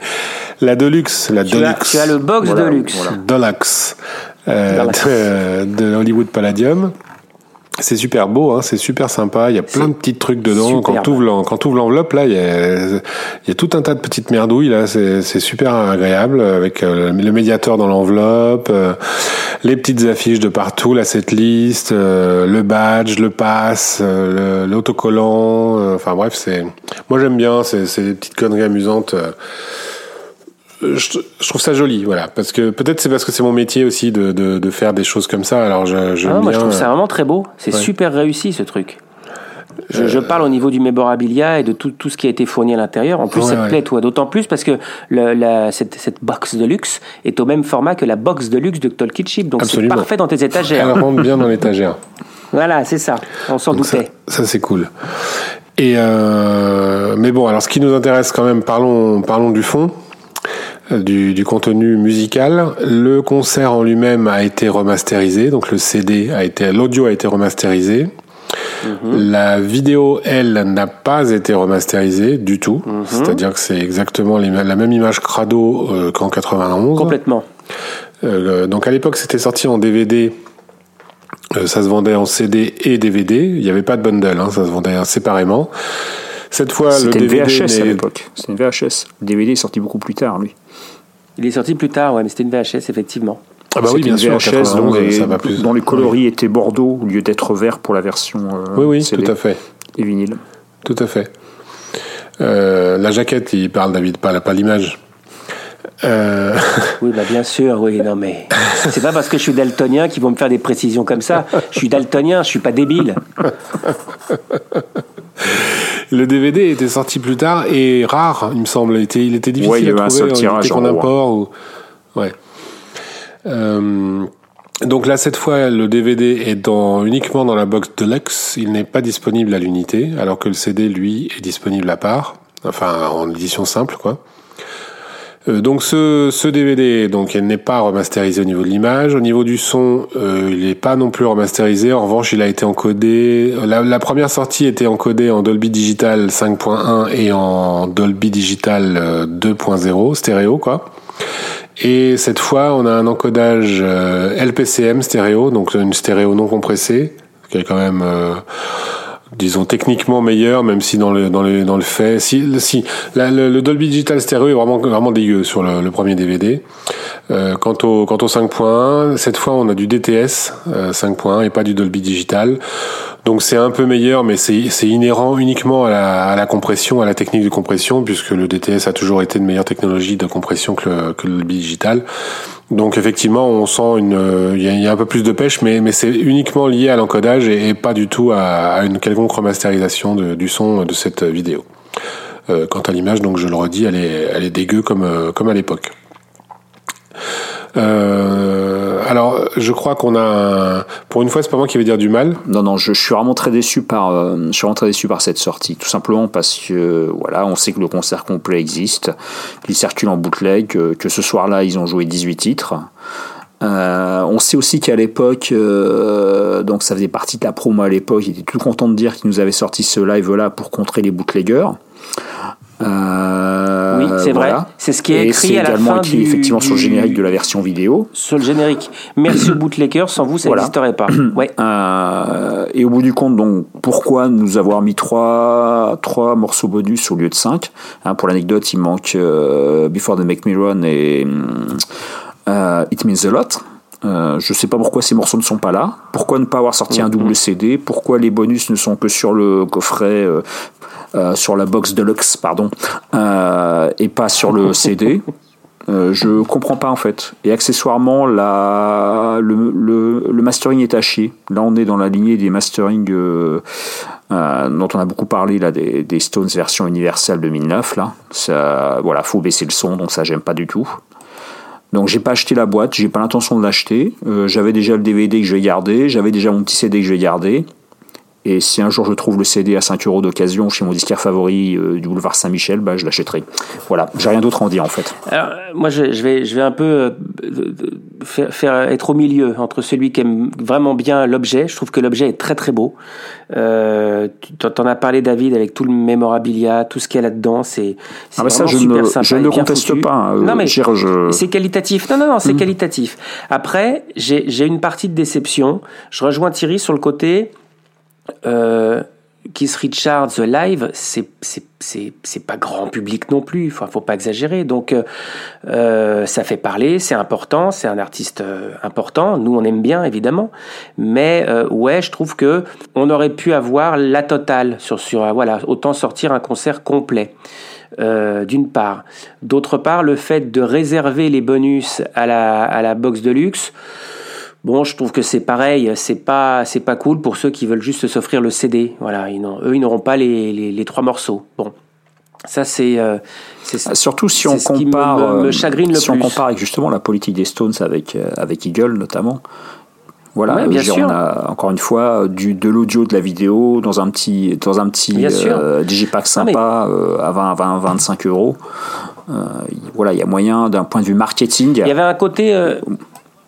La Deluxe, la tu Deluxe. As, tu as le box Deluxe. Voilà. Deluxe. Euh, de, de Hollywood Palladium. C'est super beau, hein, c'est super sympa. Il y a plein de petits trucs dedans. Quand tu ouvres, l'enveloppe, là, il y, a, il y a tout un tas de petites merdouilles. Là, c'est super agréable avec euh, le médiateur dans l'enveloppe, euh, les petites affiches de partout, la setlist, euh, le badge, le pass, l'autocollant. enfin bref, c'est. Moi, j'aime bien. C'est des petites conneries amusantes je, trouve ça joli, voilà, parce que peut-être c'est parce que c'est mon métier aussi de, de, de, faire des choses comme ça. Alors je, je, ah, moi, je trouve ça vraiment très beau. C'est super réussi ce truc. Je, je, parle au niveau du mémorabilia et de tout, tout ce qui a été fourni à l'intérieur. En plus, ça te plaît, toi, d'autant plus parce que le, la, cette, cette, box de luxe est au même format que la box de luxe de Tolkien Chip. Donc c'est parfait dans tes étagères. Elle rentre bien dans l'étagère. Voilà, c'est ça. On s'en doutait. Ça, ça c'est cool. Et euh, mais bon, alors ce qui nous intéresse quand même, parlons, parlons du fond du, contenu musical. Le concert en lui-même a été remasterisé, donc le CD a été, l'audio a été remasterisé. Mhm. La vidéo, elle, n'a pas été remasterisée du tout. Mhm. C'est-à-dire que c'est exactement la même image crado euh, qu'en 91. Complètement. Euh, donc à l'époque, c'était sorti en DVD. Euh, ça se vendait en CD et DVD. Il n'y avait pas de bundle, hein, ça se vendait séparément. Cette fois, le DVD. C'était une VHS à l'époque. C'était une VHS. Le DVD est sorti beaucoup plus tard, lui. Il est sorti plus tard, ouais, mais c'était une VHS, effectivement. Ah bah oui, bien sûr, VHS dont, les, dont les coloris étaient bordeaux au lieu d'être vert pour la version euh, Oui, oui, tout à fait. Et vinyle. Tout à fait. Euh, la jaquette, il parle, David, pas, pas l'image. Euh... Oui, bah bien sûr, oui, non mais c'est pas parce que je suis daltonien qu'ils vont me faire des précisions comme ça. Je suis daltonien, je suis pas débile. Le DVD était sorti plus tard et rare, il me semble. Il était, il était difficile ouais, il y à trouver. Un seul tirage en import. Ou... Ouais. Euh, Donc là, cette fois, le DVD est dans, uniquement dans la box Deluxe. Il n'est pas disponible à l'unité, alors que le CD, lui, est disponible à part. Enfin, en édition simple, quoi. Euh, donc ce, ce DVD, donc elle n'est pas remasterisé au niveau de l'image, au niveau du son, euh, il n'est pas non plus remasterisé. En revanche, il a été encodé. La, la première sortie était encodée en Dolby Digital 5.1 et en Dolby Digital 2.0 stéréo, quoi. Et cette fois, on a un encodage euh, LPCM stéréo, donc une stéréo non compressée, qui est quand même, euh, disons, techniquement meilleur, même si dans le, dans le, dans le fait, si, si le, Dolby Digital stéréo est vraiment, vraiment dégueu sur le, le premier DVD. Euh, quant au, quant au 5.1, cette fois, on a du DTS 5.1 et pas du Dolby Digital. Donc c'est un peu meilleur, mais c'est inhérent uniquement à la, à la, compression, à la technique de compression, puisque le DTS a toujours été de meilleure technologie de compression que le, que le digital. Donc effectivement, on sent une, il y, a un peu plus de pêche, mais, mais c'est uniquement lié à l'encodage et, pas du tout à, une quelconque remasterisation du son de cette vidéo. Euh, quant à l'image, donc je le redis, elle est, elle est dégueu comme, comme à l'époque. Euh, alors, je crois qu'on a. Pour une fois, c'est pas moi qui vais dire du mal. Non, non, je, suis vraiment très déçu par. Euh, je suis vraiment très déçu par cette sortie, tout simplement parce que voilà, on sait que le concert complet existe, qu'il circule en bootleg, que, que ce soir-là, ils ont joué 18 titres. Euh, on sait aussi qu'à l'époque, euh, donc ça faisait partie de la promo à l'époque, ils étaient tout contents de dire qu'ils nous avaient sorti ce live-là pour contrer les bootleggers. Euh, oui, c'est vrai. C'est ce qui est écrit à la fin écrit du, effectivement sur le générique de la version vidéo. Sur le générique. Merci au bootlegger, sans vous ça n'existerait pas. ouais. Euh, et au bout du compte, donc pourquoi nous avoir mis trois, trois morceaux bonus au lieu de cinq hein, Pour l'anecdote, il manque euh, Before the Make Me Run et euh, It Means a Lot. Euh, je sais pas pourquoi ces morceaux ne sont pas là. Pourquoi ne pas avoir sorti un double CD Pourquoi les bonus ne sont que sur le coffret, euh, euh, sur la box deluxe, pardon, euh, et pas sur le CD Je comprends pas en fait. Et accessoirement, la, le, le, le, mastering est à chier. Là, on est dans la lignée des mastering dont on a beaucoup parlé là, des, des Stones version universelle 2009. Là, ça, voilà, faut baisser le son, donc ça j'aime pas du tout. Donc j'ai pas acheté la boîte, j'ai pas l'intention de l'acheter. Euh, j'avais déjà le DVD que je vais garder, j'avais déjà mon petit CD que je vais garder. Et si un jour je trouve le CD à 5 euros d'occasion chez mon disquaire favori euh, du boulevard Saint-Michel, bah, je l'achèterai. Voilà, j'ai rien d'autre à en dire en fait. Alors, moi je, je, vais, je vais un peu euh, faire, faire, être au milieu entre celui qui aime vraiment bien l'objet. Je trouve que l'objet est très très beau. Euh, tu en as parlé David avec tout le mémorabilia, tout ce qu'il y a là-dedans. C'est ah bah ça, je super ne, sympa. Je ne conteste pas. Hein, non mais je... c'est qualitatif. Non non non, c'est mmh. qualitatif. Après, j'ai une partie de déception. Je rejoins Thierry sur le côté euh, Keith Richards live, c'est c'est pas grand public non plus. Enfin, faut pas exagérer. Donc, euh, euh, ça fait parler, c'est important, c'est un artiste euh, important. Nous, on aime bien évidemment, mais euh, ouais, je trouve que on aurait pu avoir la totale sur sur voilà, autant sortir un concert complet. Euh, d'une part. D'autre part, le fait de réserver les bonus à la, à la de luxe, Bon, je trouve que c'est pareil, c'est pas c'est pas cool pour ceux qui veulent juste s'offrir le CD. Voilà, ils eux ils n'auront pas les, les, les, trois morceaux. Bon, ça c'est euh, surtout si on compare me, me, chagrine le si plus. on compare avec justement la politique des Stones avec euh, avec Eagle notamment. Voilà, ouais, bien sûr. on a encore une fois du de l'audio, de la vidéo dans un petit dans un petit euh, digipack sympa euh, à 20 20 25 euros. Euh, voilà, il y a moyen d'un point de vue marketing. Il y avait un côté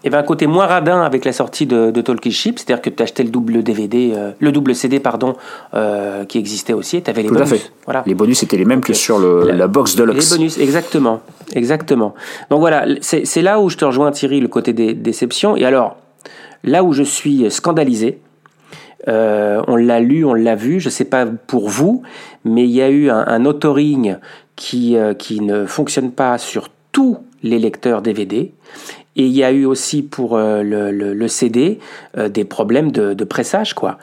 il y avait un côté moins radin avec la sortie de, de Talkie Ship, c'est-à-dire que tu achetais le double DVD, euh, le double CD pardon, euh, qui existait aussi, et tu avais les Tout bonus. À fait. Voilà. Les bonus étaient les mêmes que sur le, la, la box Deluxe. Les bonus, exactement, exactement. Donc voilà, c'est là où je te rejoins Thierry, le côté des déceptions. Et alors, là où je suis scandalisé, euh, on l'a lu, on l'a vu, je sais pas pour vous, mais il y a eu un, un authoring qui, euh, qui ne fonctionne pas sur tous les lecteurs DVD et il y a eu aussi pour euh, le, CD euh, des problèmes de, de pressage, quoi.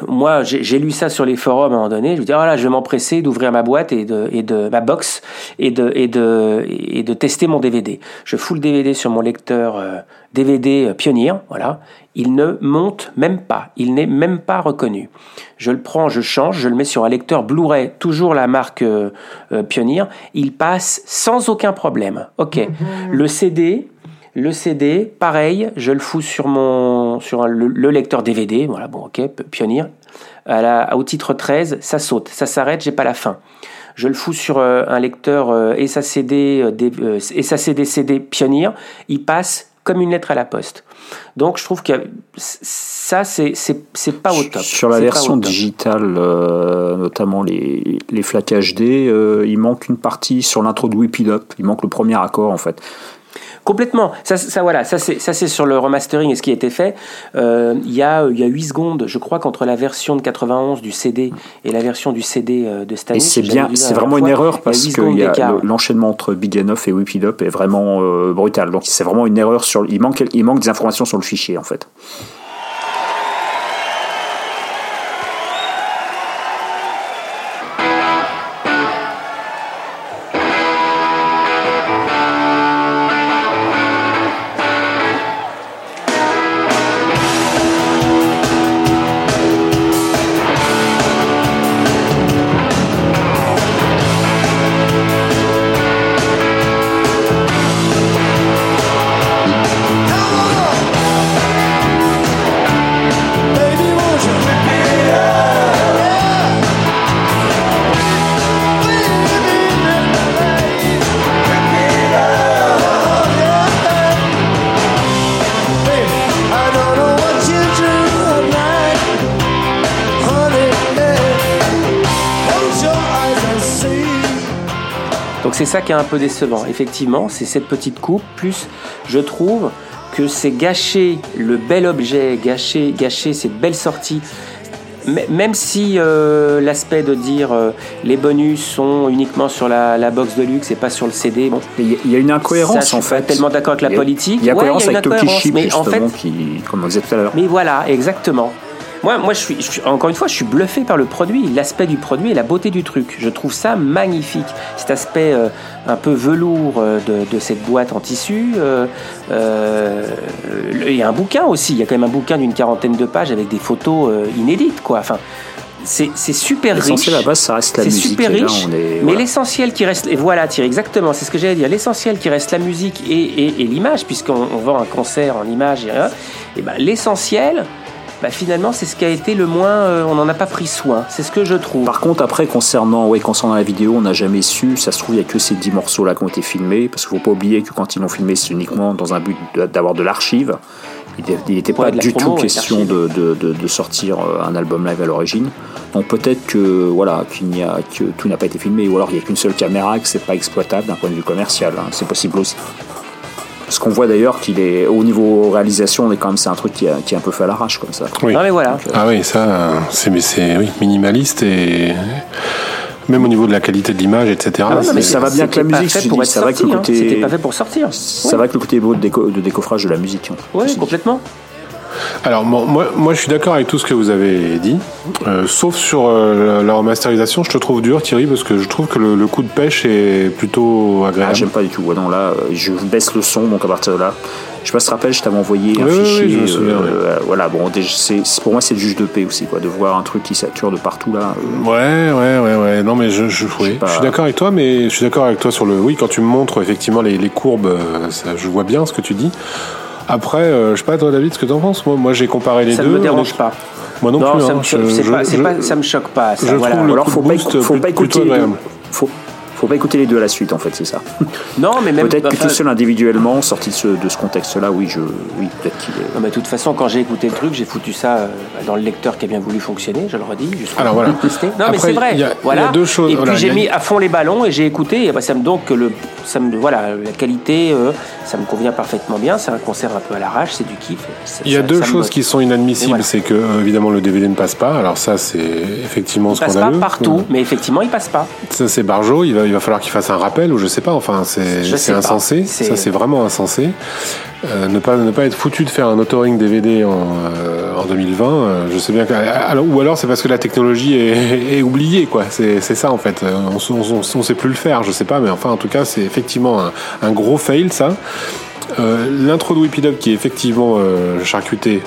Euh, moi, j'ai lu ça sur les forums à un moment donné. Je me dis, oh là, je vais m'empresser d'ouvrir ma boîte et de, et de ma box et de, et de, et de tester mon DVD. Je fous le DVD sur mon lecteur euh, DVD euh, Pioneer, voilà. Il ne monte même pas. Il n'est même pas reconnu. Je le prends, je change, je le mets sur un lecteur Blu-ray, toujours la marque euh, euh, Pioneer. Il passe sans aucun problème. Ok. Mm -hmm. Le CD, Le CD, pareil, je le fous sur mon sur le, le lecteur DVD, voilà, bon, ok, Pioneer. À la, au titre 13, ça saute, ça s'arrête, j'ai pas la fin. Je le fous sur euh, un lecteur euh, SACD, euh, SACD CD Pioneer, il passe comme une lettre à la poste. Donc je trouve que ça, c'est pas au top. Sur la version digitale, notamment les, les FLAC HD, il manque une partie sur l'intro de Whip It Up. Il manque le premier accord en fait. Complètement. Ça, ça voilà, ça c'est sur le remastering et ce qui a été fait. Euh, il y a y a 8 secondes, je crois qu'entre la version de 91 du CD et la version du CD euh, de Stanley. Et c'est bien, c'est vraiment une erreur parce que l'enchaînement entre Big Enough et Whip It Up est vraiment euh, brutal. Donc c'est vraiment une erreur sur il manque il manque des informations sur le fichier en fait. Ça qui est un peu décevant. Effectivement, c'est cette petite coupe, plus je trouve que c'est gâcher le bel objet, gâcher, gâcher cette belle sortie. Même si euh, l'aspect de dire euh, les bonus sont uniquement sur la, box de luxe et pas sur le CD, bon, il y a une incohérence en fait. Tellement d'accord avec la politique. Il y a, incohérence avec mais en fait, qui, comme on disait tout à l'heure. Mais voilà, exactement. Moi, moi je, suis, encore une fois, je suis bluffé par le produit, l'aspect du produit et la beauté du truc. Je trouve ça magnifique. Cet aspect euh, un peu velours euh, de, cette boîte en tissu. Euh, il y a un bouquin aussi. Il y a quand même un bouquin d'une quarantaine de pages avec des photos inédites, quoi. Enfin, c'est super riche. L'essentiel à la base, ça reste la musique. C'est super riche. Mais l'essentiel qui reste, et voilà, Thierry, exactement, c'est ce que j'allais dire. L'essentiel qui reste la musique et, et, l'image, puisqu'on vend un concert en image et rien. Et ben, l'essentiel, bah, finalement, c'est ce qui a été le moins. Euh, on n'en a pas pris soin. C'est ce que je trouve. Par contre, après, concernant, ouais, concernant la vidéo, on n'a jamais su. Ça se trouve, il n'y a que ces 10 morceaux-là qui ont été filmés. Parce qu'il ne faut pas oublier que quand ils l'ont filmé, c'est uniquement dans un but d'avoir de l'archive. Il n'était pas du tout question de, de, de, sortir euh, un album live à l'origine. Donc peut-être que voilà qu'il n'y a que tout n'a pas été filmé ou alors il n'y a qu'une seule caméra que c'est pas exploitable d'un point de vue commercial. Hein. C'est possible aussi. Ce qu'on voit d'ailleurs qu'il est au niveau réalisation, on est quand même c'est un truc qui, est un peu fait à l'arrache comme ça. Oui. Ah, mais voilà. ah oui, ça c'est oui, minimaliste et même au niveau de la qualité de l'image, etc. Ah mais ça va bien que la musique. Fait pour être sorti, hein. C'était pas fait pour sortir. Ça va que le côté beau de, de décoffrage de la musique. Hein. Oui, complètement. Alors moi, moi je suis d'accord avec tout ce que vous avez dit, euh, sauf sur euh, la remasterisation, je te trouve dur Thierry, parce que je trouve que le, coup de pêche est plutôt agréable. Ah, j'aime pas du tout, non là, je baisse le son, donc à partir de là, je sais pas si tu te rappelles, je t'avais envoyé un fichier. Oui, euh, voilà, bon, pour moi c'est le juge de paix aussi, quoi, de voir un truc qui sature de partout là. Ouais, ouais, ouais, ouais. Non, mais je, je, je suis d'accord avec toi, mais je suis d'accord avec toi sur le. Oui, quand tu me montres effectivement les, les courbes, ça, je vois bien ce que tu dis. Après, euh, je sais pas toi David, ce que t'en penses Moi, moi j'ai comparé les deux. Ça me dérange pas. Moi non, plus. Ça, hein. me pas, ça me choque pas. Ça, je voilà. trouve le Alors, faut pas, faut pas écouter. Faut, faut pas écouter les deux à la suite, en fait, c'est ça. Non, mais même. Peut-être que tout seul individuellement, sorti de ce, de ce contexte-là, oui, je, oui, peut-être qu'il est. Non, mais de toute façon, quand j'ai écouté le truc, j'ai foutu ça euh, dans le lecteur qui a bien voulu fonctionner, je le redis. Alors voilà. Non, mais c'est vrai. voilà. deux choses. Et puis j'ai mis à fond les ballons et j'ai écouté. Et bah, ça me donc le, ça me, voilà, la qualité, euh, ça me convient parfaitement bien. C'est un concert un peu à l'arrache, c'est du kiff. Il y a deux choses qui sont inadmissibles, c'est que euh, évidemment le DVD ne passe pas. Alors ça, c'est effectivement il scandaleux. Il passe pas partout, mais effectivement, il passe pas. Ça, c'est Barjo. Il va, il va falloir qu'il fasse un rappel ou je sais pas. Enfin, c'est insensé. Ça, c'est vraiment insensé. Euh, ne pas ne pas être foutu de faire un authoring DVD en, euh, en 2020 euh, je sais bien que alors, ou alors c'est parce que la technologie est, est oubliée quoi c'est ça en fait on, on, on, sait plus le faire je sais pas mais enfin en tout cas c'est effectivement un, un, gros fail ça l'intro de Whippy qui est effectivement charcuté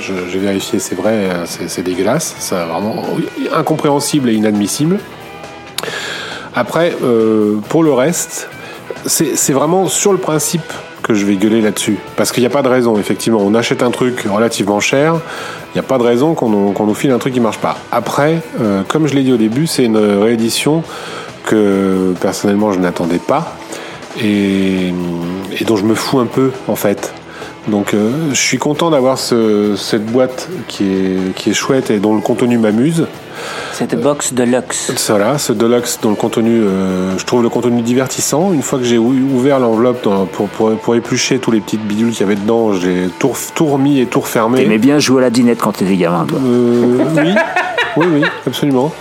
j'ai vérifié c'est vrai c'est dégueulasse c'est vraiment incompréhensible et inadmissible après, euh, pour le reste, c'est vraiment sur le principe que je vais gueuler là-dessus. Parce qu'il n'y a pas de raison, effectivement. On achète un truc relativement cher, il n'y a pas de raison qu'on nous, file un truc qui marche pas. Après, euh, comme je l'ai dit au début, c'est une réédition que personnellement je n'attendais pas et, et dont je me fous un peu en fait. Donc euh, je suis content d'avoir ce, cette boîte qui est, qui est chouette et dont le contenu m'amuse. Cette box Deluxe. Voilà, ce Deluxe dont le contenu, euh, je trouve le contenu divertissant. Une fois que j'ai ou- ouvert l'enveloppe pour, pour, pour éplucher tous les petites bidules qu'il y avait dedans, j'ai tout, tout remis et tout refermé. T'aimais bien jouer à la dinette quand t'étais gamin, toi. Euh, oui, oui, oui, absolument.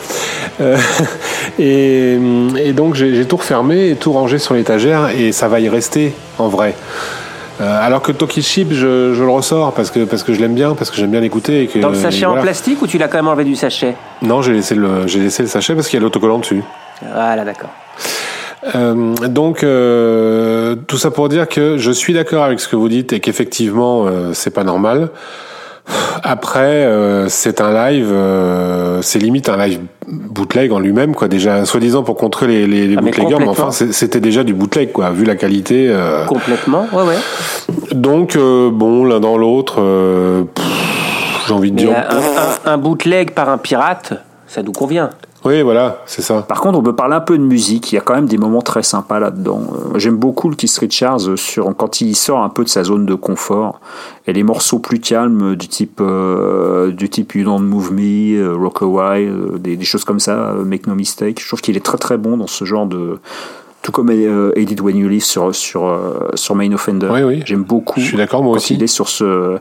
Euh, et, et donc j'ai j'ai tout refermé et tout rangé sur l'étagère et ça va y rester en vrai. Euh, alors que Toki Chip, je, je le ressors parce que, parce que je l'aime bien, parce que j'aime bien l'écouter. et que- Dans le sachet et en plastique ou tu l'as quand même enlevé du sachet? Non, j'ai laissé, le, j'ai laissé le sachet parce qu'il y a l'autocollant dessus. Voilà, d'accord. Euh, donc euh, tout ça pour dire que je suis d'accord avec ce que vous dites et qu'effectivement euh, c'est pas normal. Après euh, c'est un live, euh, c'est limite un live bootleg en lui-même quoi. Déjà soi-disant pour contrer les, les, les Ah, bootleggers, mais enfin c'était déjà du bootleg quoi vu la qualité. euh. Complètement, ouais, ouais. Donc bon l'un dans l'autre, j'ai envie de Mais dire. un, un- un bootleg par un pirate, ça nous convient. Oui voilà c'est ça. Par contre, on peut parler un peu de musique. Il y a quand même des moments très sympas là-dedans. Euh, J'aime beaucoup le Keith Richards sur, quand il sort un peu de sa zone de confort. Et les morceaux plus calmes du type, euh, du type You Don't Move Me, euh, Rockaway, euh, des, des choses comme ça, Make No Mistake. Je trouve qu'il est très très bon dans ce genre de. Tout comme euh, Edit When You Leave sur, sur, sur Main Offender. Oui, oui. J'aime beaucoup. Je suis d'accord, moi quand aussi. il est sur ce.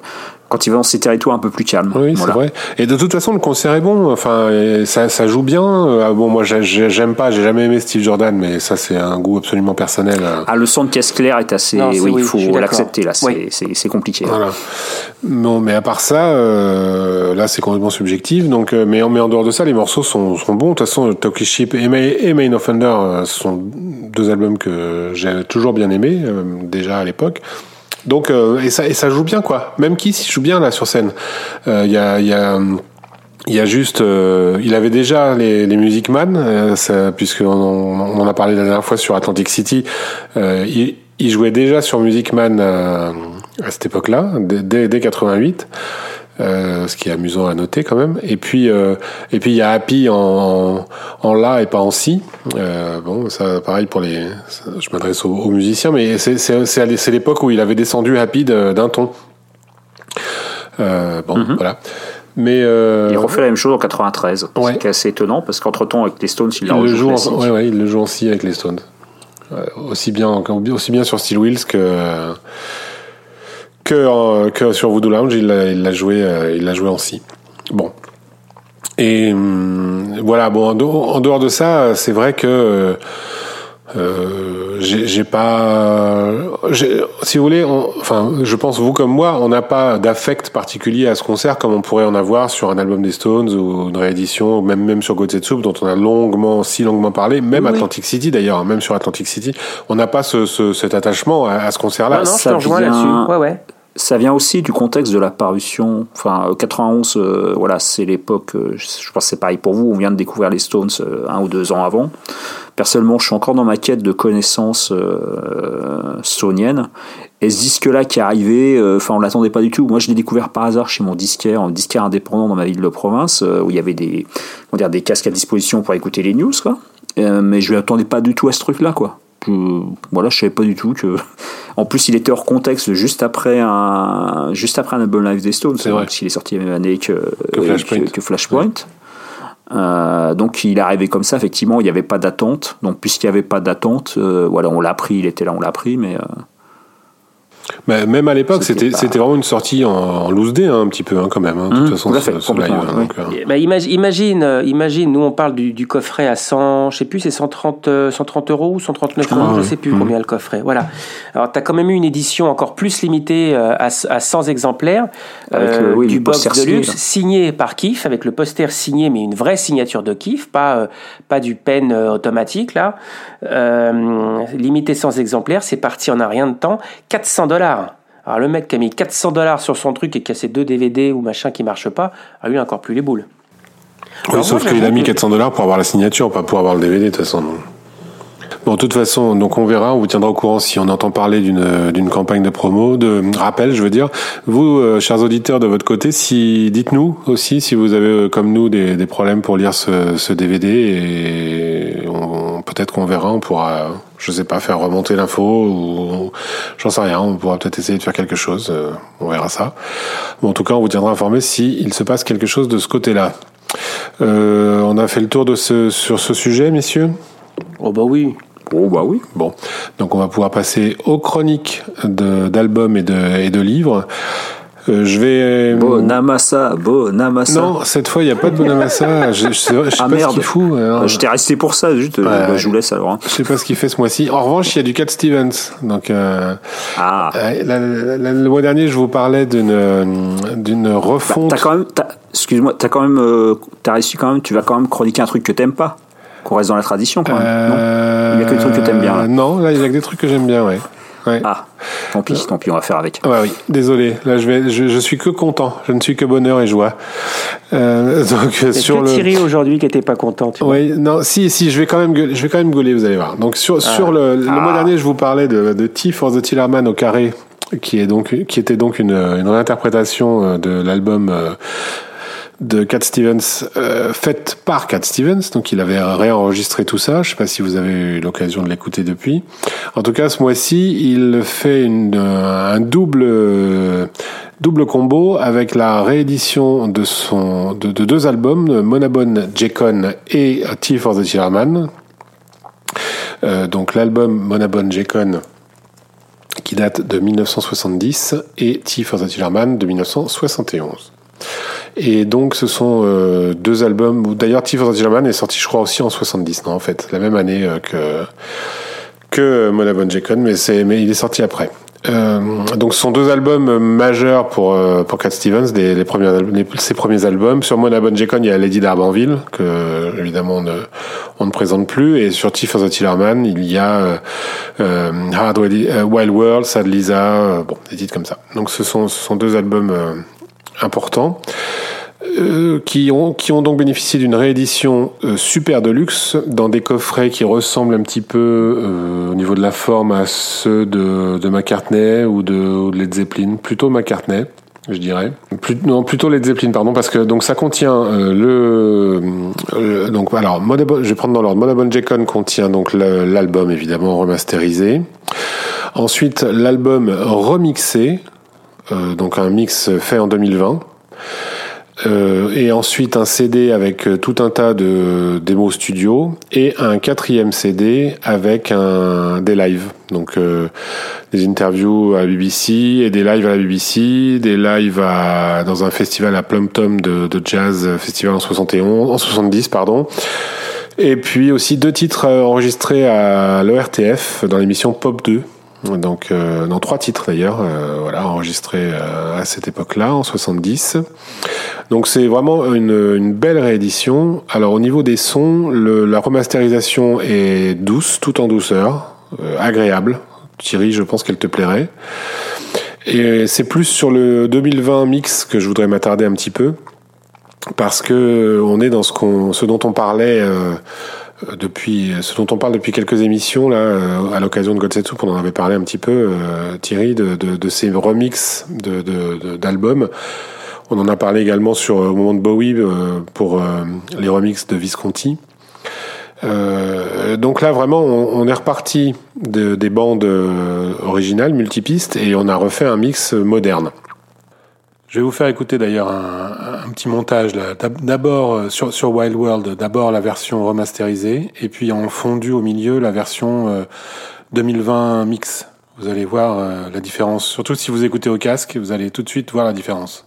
Quand il va dans ces territoires un peu plus calmes. Oui, Voilà. c'est vrai. Et de toute façon, le concert est bon. Enfin, ça, ça joue bien. Euh, bon, moi, j'ai- j'ai- j'aime pas, j'ai jamais aimé Steve Jordan, mais ça, c'est un goût absolument personnel. euh. Ah, le son de caisse claire est assez. Non, oui, oui, il faut l'accepter là. C'est Oui. compliqué. Voilà. Non, mais à part ça, euh, là, c'est complètement subjectif. Donc, euh, mais, en- mais en dehors de ça, les morceaux sont, sont bons. De toute façon, Talkie Ship et, Ma- et Main Offender, euh, ce sont deux albums que j'ai toujours bien aimés, euh, déjà à l'époque. Donc, euh, et ça, et ça joue bien, quoi. Même Kiss, il joue bien là sur scène. Euh, Il y a, y a, il y a juste, euh, il avait déjà les, les Music Man, euh, ça- puisqu'on on, on en a parlé la dernière fois sur Atlantic City. Euh, il, il jouait déjà sur Music Man euh, à cette époque-là, dès, dès 88. Euh, ce qui est amusant à noter quand même. Et puis, euh, et puis il y a Happy en, en, la et pas en si. Euh, bon, ça, pareil pour les. ça, je m'adresse aux, aux musiciens, mais c'est c'est c'est c'est l'époque où il avait descendu Happy d'un ton. Bon, voilà. Mais euh, Il refait la même chose en 93. Ouais. Ce qui est assez étonnant parce qu'entre temps, avec les Stones, il il le joue en, ouais, ouais, il le joue en si avec les Stones. Euh, aussi bien aussi bien sur Steel Wheels que que en- que sur Voodoo Lounge, il l'a joué euh, il l'a joué en si. Bon. Et hum, voilà, bon en dehors, en dehors de ça, c'est vrai que euh, euh, j'ai pas, si vous voulez, on- enfin, je pense vous comme moi, on n'a pas d'affect particulier à ce concert comme on pourrait en avoir sur un album des Stones ou une réédition, ou même même sur God's Soup dont on a longuement, si longuement parlé, même Oui. Atlantic City d'ailleurs, hein, même sur Atlantic City, on n'a pas ce, ce- cet attachement à, à ce concert-là. Ah non, je te rejoins là-dessus. Ouais, ouais. Ça vient aussi du contexte de la parution. Enfin, euh, 91, euh, voilà, c'est l'époque. euh, je pense que c'est pareil pour vous. On vient de découvrir les Stones euh, un ou deux ans avant. Personnellement, je suis encore dans ma quête de connaissances euh, stoniennes. Et ce disque-là qui est arrivé, euh, enfin, on l'attendait pas du tout. Moi, je l'ai découvert par hasard chez mon disquaire, un disquaire indépendant dans ma ville de province, euh, où il y avait des, comment dire, des casques à disposition pour écouter les news, quoi. Euh, mais je ne m'attendais pas du tout à ce truc-là, quoi. Je, voilà, je savais pas du tout que. En plus, il était hors contexte juste après un, juste après un album live des Stones. C'est vrai. Parce qu'il est sorti la même année que, Que Flashpoint. que Flashpoint. Euh, donc il est arrivé comme ça, effectivement, il n'y avait pas d'attente. Donc puisqu'il n'y avait pas d'attente, euh, voilà, on l'a pris, il était là, on l'a pris, mais euh, Mais même à l'époque, C'était c'était pas- vraiment une sortie en, en loose day, hein, un petit peu, hein, quand même. hein, de toute Mmh, façon, fait, ce, ce live. complètement, hein, oui. donc, euh, Bah, imagine, imagine, euh, imagine, nous on parle du, du coffret à 100, je sais plus, c'est 130, euh, 130 euros ou 139 euros, Ah, je ouais. sais plus combien le coffret. Voilà. Alors t'as quand même eu une édition encore plus limitée euh, à, à 100 exemplaires Avec euh, oui, du box poster de luxe signé, signé par Kif avec le poster signé mais une vraie signature de Kif, pas euh, pas du pen euh, automatique là. Euh, limité 100 exemplaires, c'est parti en un rien de temps, 400 dollars. Alors le mec qui a mis 400 dollars sur son truc et qui a ses deux DVD ou machin qui marchent pas, a eu encore plus les boules. oui, sauf qu'il a mis que- 400 dollars pour avoir la signature, pas pour avoir le DVD, de toute façon. Bon, de toute façon, donc on verra, on vous tiendra au courant si on entend parler d'une d'une campagne de promo, de rappel, je veux dire. Vous, euh, chers auditeurs de votre côté, si dites-nous aussi si vous avez euh, comme nous des, des problèmes pour lire ce, ce DVD et peut-être qu'on verra, on pourra, je sais pas, faire remonter l'info ou j'en sais rien, on pourra peut-être essayer de faire quelque chose, euh, on verra ça. Bon, en tout cas, on vous tiendra informé si il se passe quelque chose de ce côté-là. Euh, on a fait le tour de ce, sur ce sujet, messieurs? Oh bah oui. Oh bah oui. Bon, donc on va pouvoir passer aux chroniques d'albums et de, et de livres. Euh, je vais. Bonamassa, Bonamassa. Non, cette fois, il n'y a pas de Bonamassa. je, je, sais, je sais ah pas merde. ce qu'il fout. Alors. Je t'ai resté pour ça, juste. Ouais, bah, je vous laisse alors. Hein. Je sais pas ce qu'il fait ce mois-ci. En revanche, il y a du Cat Stevens. Donc, euh, ah. euh, la, la, la, le mois dernier, je vous parlais d'une d'une refonte. Bah, t'as quand même, t'as, excuse-moi, t'as quand même, euh, t'as réussi quand même. Tu vas quand même chroniquer un truc que t'aimes pas. Qu'on reste dans la tradition quand même. Euh, non? Il y a que des trucs que t'aimes bien. Là. Non, là, il y a que des trucs que j'aime bien, ouais. Ouais. Ah, tant pis, tant pis, on va faire avec. Ouais, oui, désolé. Là, je vais, je, je suis que content. Je ne suis que bonheur et joie. Euh, donc C'est sur que le. Thierry aujourd'hui qui était pas content. Tu vois? Oui, non, si, si, je vais quand même, gueuler, je vais quand même gueuler, vous allez voir. Donc sur Ah. sur le, le Ah. mois dernier, je vous parlais de, de T for the Tillerman au carré, qui est donc, qui était donc une, une réinterprétation euh, de l'album. euh, de Cat Stevens, euh, faite par Cat Stevens, donc il avait réenregistré tout ça. Je sais pas si vous avez eu l'occasion de l'écouter depuis. En tout cas, ce mois-ci, il fait une, euh, un double euh, double combo avec la réédition de son de, de deux albums, Monabone Jekon et Tea for the Tillerman. Euh, donc l'album Monabone Jekon qui date de 1970 et Tea for the Tillerman de 1971. Et donc, ce sont euh, deux albums. D'ailleurs, Tea for the Tillerman est sorti, je crois, aussi en 70, non, en fait, la même année euh, que que Monabone Jekon, mais c'est mais il est sorti après. Euh, donc, ce sont deux albums majeurs pour pour Cat Stevens, les premiers les, ses premiers albums. Sur Monabone Jekon, il y a Lady d'Arbanville que évidemment on ne présente plus, et sur for the Tillerman, il y a euh, Wild World, Sad Lisa, bon, des titres comme ça. Donc, ce sont ce sont deux albums importants. Euh, qui ont qui ont donc bénéficié d'une réédition euh, super de luxe dans des coffrets qui ressemblent un petit peu euh, au niveau de la forme à ceux de, de McCartney ou de, ou de Led Zeppelin, plutôt McCartney je dirais. Plus, non, plutôt Led Zeppelin, pardon, parce que donc ça contient euh, le, le, donc alors je vais prendre dans l'ordre. Monabone Jekon contient donc l'album évidemment remasterisé. Ensuite l'album remixé, euh, donc un mix fait en 2020. Euh, et ensuite un CD avec euh, tout un tas de démos studio et un quatrième CD avec des lives. Donc euh, des interviews à BBC et des lives à la BBC des lives dans un festival à Plum Tom de, de jazz festival en 71 en 70 pardon. Et puis aussi deux titres enregistrés à l'ORTF dans l'émission Pop 2 donc euh, dans trois titres d'ailleurs, euh, voilà enregistrés euh, à cette époque-là en 70. Donc c'est vraiment une, une, belle réédition. Alors au niveau des sons, le, la remasterisation est douce, tout en douceur, euh, agréable. Thierry, je pense qu'elle te plairait. Et c'est plus sur le 2020 mix que je voudrais m'attarder un petit peu parce que on est dans ce, qu'on, ce dont on parlait euh, depuis ce dont on parle depuis quelques émissions là à l'occasion de Godsetsu on en avait parlé un petit peu euh, Thierry de, ces remixes d'albums. On en a parlé également sur au moment de Bowie euh, pour euh, les remixes de Visconti. Euh, donc là vraiment on, est reparti de, des bandes euh, originales multipistes et on a refait un mix moderne je vais vous faire écouter d'ailleurs un, petit montage. D'abord sur, sur Wild World, d'abord la version remasterisée, et puis en fondu au milieu la version euh, 2020 mix. Vous allez voir euh, la différence. Surtout si vous écoutez au casque, vous allez tout de suite voir la différence.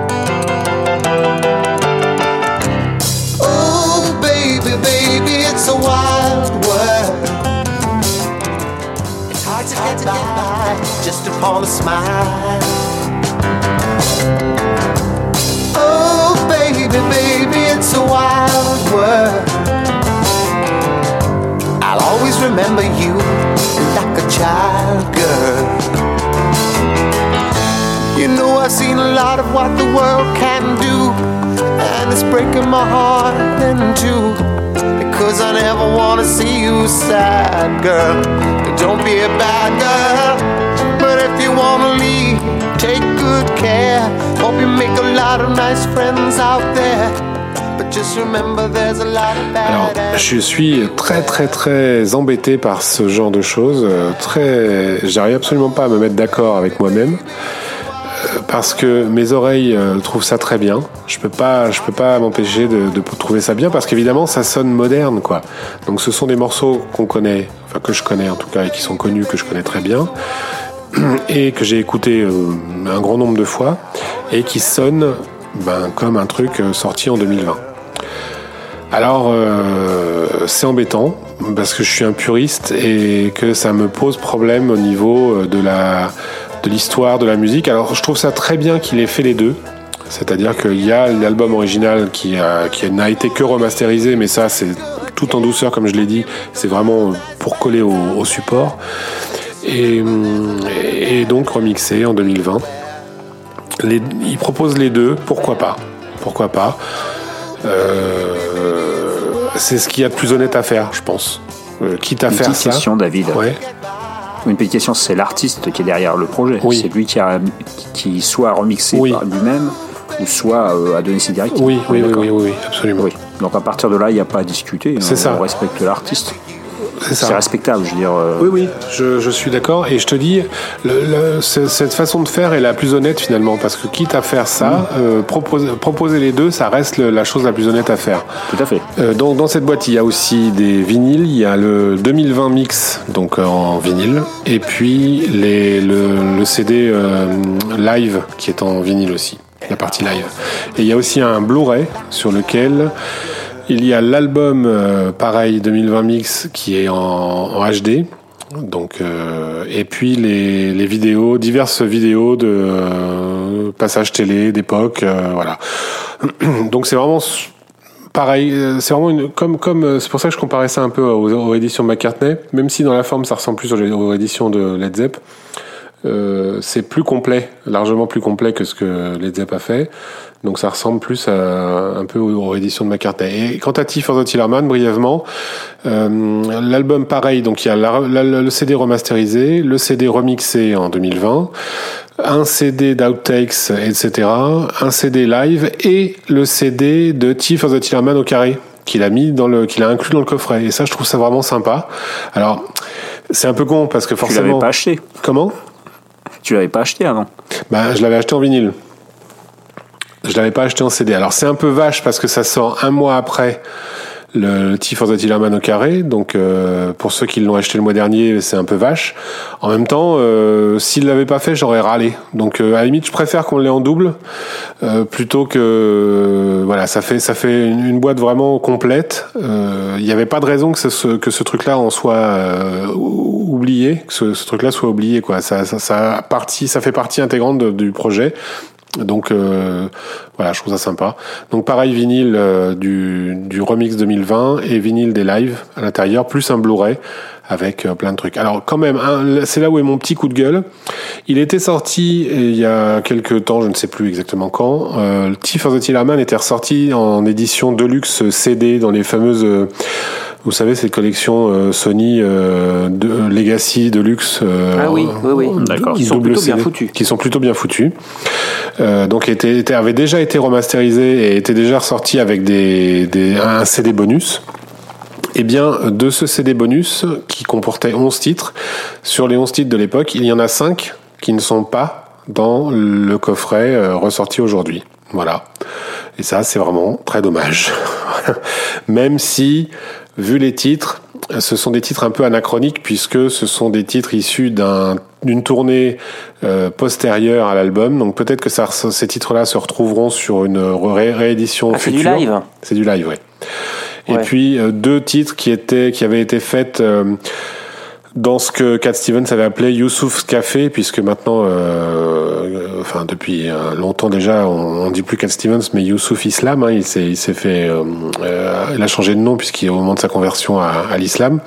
Just upon a smile. Oh, baby, baby, it's a wild world. I'll always remember you like a child girl. You know, I've seen a lot of what the world can do, and it's breaking my heart in two. Because I never wanna see you sad, girl. Don't be a bad girl. But if you wanna leave, take good care. Hope you make a lot of nice friends out there. But just remember there's a lot of Alors, je suis très très très embêté par ce genre de choses. euh, Très, j'arrive absolument pas à me mettre d'accord avec moi-même euh, parce que mes oreilles euh, trouvent ça très bien. Je peux pas, je peux pas m'empêcher de, de trouver ça bien parce qu'évidemment ça sonne moderne quoi. Donc ce sont des morceaux qu'on connaît, enfin que je connais en tout cas et qui sont connus, que je connais très bien et que j'ai écouté euh, un grand nombre de fois et qui sonnent ben, comme un truc euh, sorti en 2020. Alors, euh, c'est embêtant parce que je suis un puriste et que ça me pose problème au niveau euh, de la de l'histoire de la musique. Alors, je trouve ça très bien qu'il ait fait les deux. C'est-à-dire qu'il y a l'album original qui, a- qui n'a été que remasterisé, mais ça, c'est tout en douceur, comme je l'ai dit. C'est vraiment pour coller au, au support. Et, hum, et donc remixé en 2020. Les, il propose les deux, pourquoi pas Pourquoi pas Euh, C'est ce qu'il y a de plus honnête à faire, je pense. Euh, quitte à Une faire petite ça. question, David. Ouais. Une petite question, c'est l'artiste qui est derrière le projet. Oui. C'est lui qui, a, qui, soit remixé Oui. par lui-même ou soit euh, a donné ses directives. Oui, oui, oui, oui, oui, absolument. Oui. Donc à partir de là, il n'y a pas à discuter. C'est on, ça. On respecte l'artiste. C'est respectable, je veux dire. euh, Oui, oui, je, je suis d'accord. Et je te dis, le- le- ce- cette façon de faire est la plus honnête finalement. Parce que quitte à faire ça, euh, proposer, proposer les deux, ça reste le- la chose la plus honnête à faire. Tout à fait. Euh, donc dans cette boîte, il y a aussi des vinyles. Il y a le 2020 mix, donc en vinyle, et puis les, le, CD live qui est en vinyle aussi, la partie live. Et il y a aussi un Blu-ray sur lequel il y a l'album euh, pareil 2020 mix qui est en, HD. Donc euh, et puis les, vidéos, diverses vidéos de euh, passages télé d'époque, voilà. Donc c'est vraiment Pareil, c'est vraiment comme comme c'est pour ça que je comparais ça un peu aux, aux éditions McCartney, même si dans la forme ça ressemble plus aux, aux éditions de Led Zepp. Euh, c'est plus complet, largement plus complet que ce que Led Zepp a fait. Donc ça ressemble plus à, un peu aux, aux éditions de McCartney. Et quant à Tea for the Tillerman, brièvement, euh, l'album pareil, donc il y a la- la- le CD remasterisé, le CD remixé en 2020, un CD d'outtakes, etc., un CD live et le CD de Tea for the Tillerman au carré qu'il a mis dans le, qu'il a inclus dans le coffret. Et ça, je trouve ça vraiment sympa. Alors, c'est un peu con parce que Tu l'avais forcément. pas acheté. Comment? Tu l'avais pas acheté avant. bah, je l'avais acheté en vinyle. Je l'avais pas acheté en CD. Alors c'est un peu vache parce que ça sort un mois après le Tea for the Tillerman au carré. Donc euh, pour ceux qui l'ont acheté le mois dernier, c'est un peu vache. En même temps, euh, s'il l'avait pas fait, j'aurais râlé. Donc euh, à la limite, je préfère qu'on l'ait en double euh, plutôt que voilà, ça fait ça fait une, une boîte vraiment complète. Euh, Il n'y avait pas de raison que ce, que ce truc-là en soit euh, oublié, que ce, ce truc-là soit oublié quoi. Ça ça ça partie, ça fait partie intégrante du projet. Donc euh, voilà, je trouve ça sympa. Donc pareil vinyle euh, du, du remix 2020 et vinyle des lives à l'intérieur, plus un Blu-ray avec euh, plein de trucs. Alors quand même, c'est là où est mon petit coup de gueule. Il était sorti il y a quelques temps, je ne sais plus exactement quand. Euh, for the était ressorti en édition deluxe CD dans les fameuses... vous savez, ces collections euh, Sony euh, de, euh, Legacy Deluxe. euh, Ah oui, oui, oui. D'accord. Qui sont plutôt bien foutus. Qui sont plutôt bien foutus. Euh, donc était, était- avait déjà été remasterisé et était déjà ressorti avec des, des, un CD bonus. Eh bien, de ce CD bonus, qui comportait 11 titres, sur les 11 titres de l'époque, il y en a 5 qui ne sont pas dans le coffret euh, ressorti aujourd'hui. Voilà. Et ça, c'est vraiment très dommage. Même si, vu les titres, ce sont des titres un peu anachroniques puisque ce sont des titres issus d'un- d'une tournée euh, postérieure à l'album. Donc peut-être que ça, ces titres-là se retrouveront sur une ré- réédition Ah, c'est future. du live C'est du live, oui. Et Ouais. puis euh, deux titres qui étaient qui avaient été faits euh, dans ce que Cat Stevens avait appelé Youssouf's Café, puisque maintenant, euh, enfin depuis euh, longtemps déjà, on, on dit plus Cat Stevens, mais Youssouf Islam. Hein, il s'est, il s'est fait, euh, euh, il a changé de nom puisqu'il au moment de sa conversion à, à l'islam.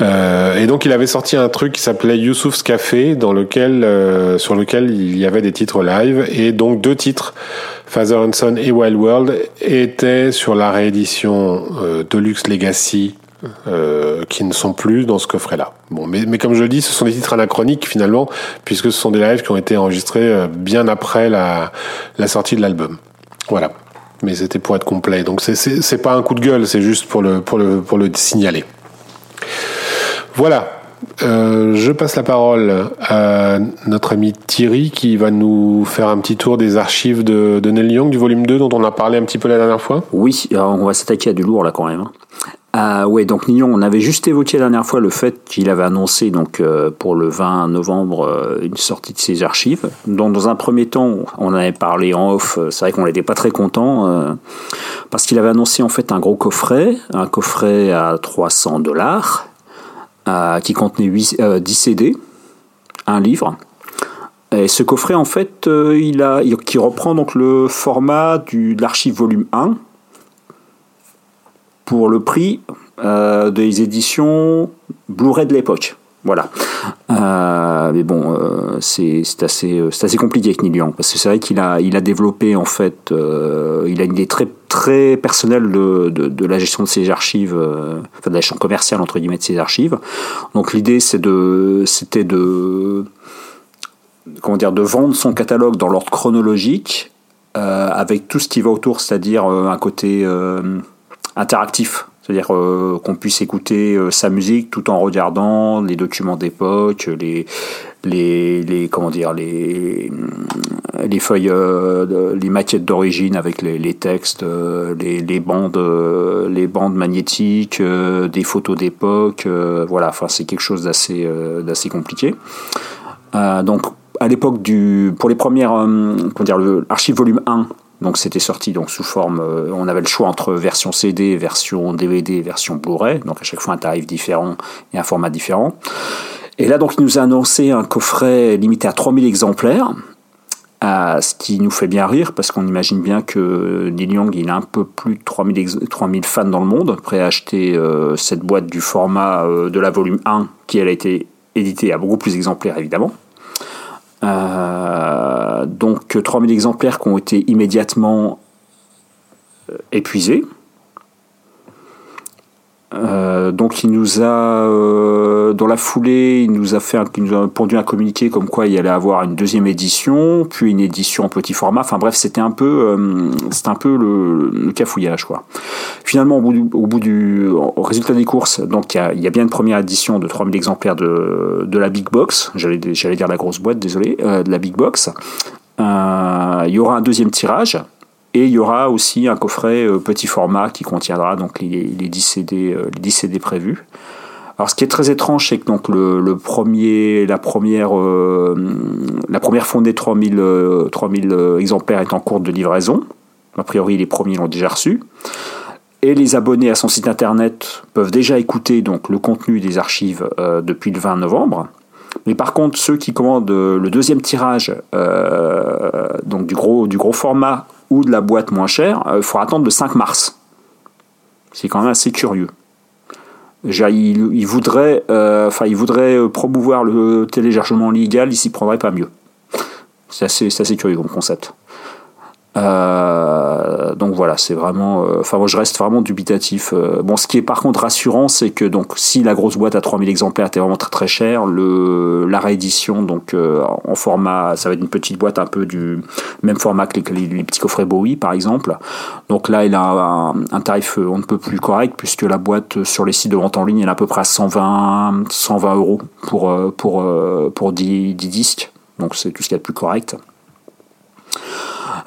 Euh, et donc il avait sorti un truc qui s'appelait Youssouf's Café, dans lequel, euh, sur lequel il y avait des titres live, et donc deux titres, Father and Son et Wild World, étaient sur la réédition euh, Deluxe Legacy euh, qui ne sont plus dans ce coffret-là. Bon, mais, comme je le dis, ce sont des titres anachroniques finalement, puisque ce sont des lives qui ont été enregistrés euh, bien après la, sortie de l'album. Voilà. Mais c'était pour être complet. Donc c'est- pas un coup de gueule, c'est juste pour le pour le pour le signaler. Voilà. Euh, je passe la parole à notre ami Thierry qui va nous faire un petit tour des archives de, de Neil Young du volume 2 dont on a parlé un petit peu la dernière fois. Oui, on va s'attaquer à du lourd là quand même. Ah ouais, donc Nignon, on avait juste évoqué la dernière fois le fait qu'il avait annoncé donc euh, pour le 20 novembre euh, une sortie de ses archives. Donc dans un premier temps, on avait parlé en off. euh, C'est vrai qu'on n'était pas très content parce qu'il avait annoncé en fait un gros coffret, un coffret à 300 dollars qui contenait 8, euh, 10 CD, un livre. Et ce coffret, en fait, il a, qui reprend donc le format du, de l'archive volume 1 pour le prix euh, des éditions Blu-ray de l'époque. Voilà. Euh, mais bon, euh, c'est assez, assez compliqué avec Neil parce que c'est vrai qu'il a, il a développé, en fait, il a une idée très, très personnelle de, de, la gestion de ses archives, enfin de la gestion commerciale, entre guillemets, de ses archives. Donc l'idée, c'était de, comment dire, de vendre son catalogue dans l'ordre chronologique, avec tout ce qui va autour, c'est-à-dire un côté interactif. C'est-à-dire euh, qu'on puisse écouter euh, sa musique tout en regardant les documents d'époque, les, les, les comment dire, les, les feuilles, euh, les maquettes d'origine avec les, textes, les, bandes, les bandes magnétiques, des photos d'époque. voilà, c'est quelque chose d'assez, d'assez compliqué. Donc à l'époque du pour les premières comment dire le archive volume 1 donc c'était sorti donc sous forme euh, on avait le choix entre version CD version DVD version Blu-ray. Donc à chaque fois un tarif différent et un format différent. Et là donc il nous a annoncé un coffret limité à 3000 exemplaires euh, ce qui nous fait bien rire parce qu'on imagine bien que Neil Young il a un peu plus de 3000, ex- 3000 fans dans le monde prêts à acheter euh, cette boîte du format de la volume 1 qui elle a été éditée à beaucoup plus d'exemplaires évidemment euh, donc 3000 exemplaires qui ont été immédiatement euh, épuisés. Euh, donc il nous a, euh, dans la foulée, il nous a fait, il nous a pondu un communiqué comme quoi il allait avoir une deuxième édition, puis une édition en petit format. Enfin bref, c'était un peu, euh, c'était un peu le, le cafouillage quoi. Finalement, au bout du, au, bout du au résultat des courses, donc il y a, y a bien une première édition de 3000 exemplaires de, de la Big Box. J'allais, j'allais dire la grosse boîte, désolé, euh, de la Big Box. Euh, il y aura un deuxième tirage. Et il y aura aussi un coffret euh, petit format qui contiendra donc les, les 10 CD, euh, les 10 CD prévus. Alors, ce qui est très étrange, c'est que donc le, premier, la première, euh, la première fondée 3000, euh, 3000 euh, exemplaires est en cours de livraison. A priori, les premiers l'ont déjà reçu. Et les abonnés à son site internet peuvent déjà écouter donc le contenu des archives depuis le 20 novembre. Mais par contre, ceux qui commandent le deuxième tirage, donc du gros, du gros format ou de la boîte moins chère, il faudra attendre le 5 mars. C'est quand même assez curieux. Il, il voudrait, euh, enfin, il voudrait promouvoir le téléchargement légal, il s'y prendrait pas mieux. C'est assez, c'est assez curieux comme concept. Euh, donc voilà, c'est vraiment. euh, Enfin, moi, je reste vraiment dubitatif. Euh, bon, ce qui est par contre rassurant, c'est que donc si la grosse boîte à 3000 exemplaires était vraiment très très chère, le la réédition donc en format, ça va être une petite boîte un peu du même format que les, petits coffrets Bowie par exemple. Donc là, il a un, tarif on ne peut plus correct puisque la boîte sur les sites de vente en ligne, elle est à peu près à 120 120 euros pour pour pour 10, 10 disques. Donc c'est tout ce qu'il y a de plus correct.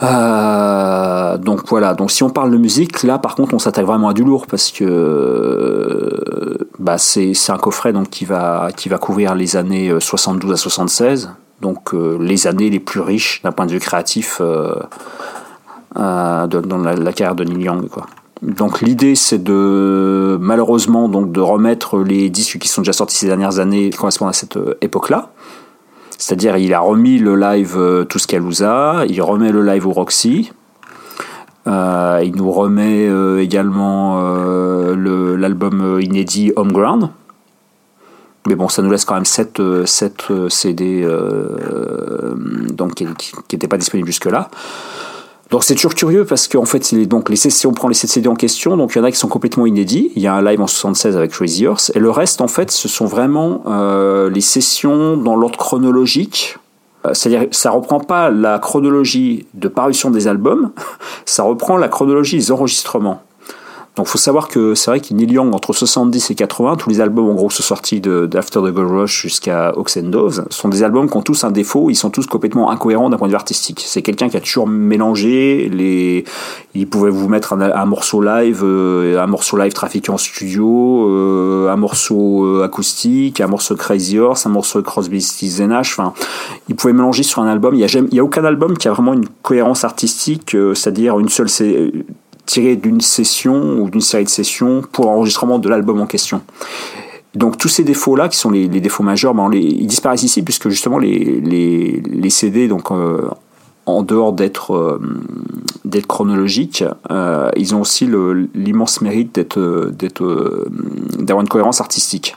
Euh, donc voilà, donc si on parle de musique, là par contre on s'attaque vraiment à du lourd parce que euh, bah, c'est un coffret donc, qui, va, qui va couvrir les années euh, 72 à 76, donc euh, les années les plus riches d'un point de vue créatif euh, euh, dans la, carrière de Neil Young. Donc l'idée c'est de malheureusement donc de remettre les disques qui sont déjà sortis ces dernières années qui correspondent à cette euh, époque-là. C'est-à-dire il a remis le live euh, Tuscaloosa, il remet le live au Roxy, euh, il nous remet euh, également euh, l'album inédit Homeground. Mais bon, ça nous laisse quand même 7, CD euh, donc, qui n'étaient pas disponibles jusque-là. Donc c'est toujours curieux parce qu'en fait, les- donc, les, on prend les 7 CD en question, donc il y en a qui sont complètement inédits. Il y a un live en 76 avec Crazy Horse. Et le reste, en fait, ce sont vraiment euh, les sessions dans l'ordre chronologique. Euh, C'est-à-dire, ça reprend pas la chronologie de parution des albums, ça reprend la chronologie des enregistrements. Donc, faut savoir que c'est vrai qu'il Neil Young, entre 70 et 80, tous les albums en gros sont sortis d'After the Gold Rush jusqu'à Ox and Doves, sont des albums qui ont tous un défaut, ils sont tous complètement incohérents d'un point de vue artistique. C'est quelqu'un qui a toujours mélangé les, il pouvait vous mettre un, un morceau live, euh, un morceau live trafiqué en studio, euh, un morceau euh, acoustique, un morceau Crazy Horse, un morceau Crosby, Stills Nash. Enfin, il pouvait mélanger sur un album. Il y a, jamais- il y a aucun album qui a vraiment une cohérence artistique, euh, c'est-à-dire une seule tirée d'une session ou d'une série de sessions pour l'enregistrement de l'album en question. Donc tous ces défauts-là, qui sont les, défauts majeurs, ben, ils disparaissent ici puisque justement les, les, CD, donc euh, en dehors d'être euh, d'être chronologiques, euh, ils ont aussi l'immense mérite d'être d'avoir une cohérence artistique.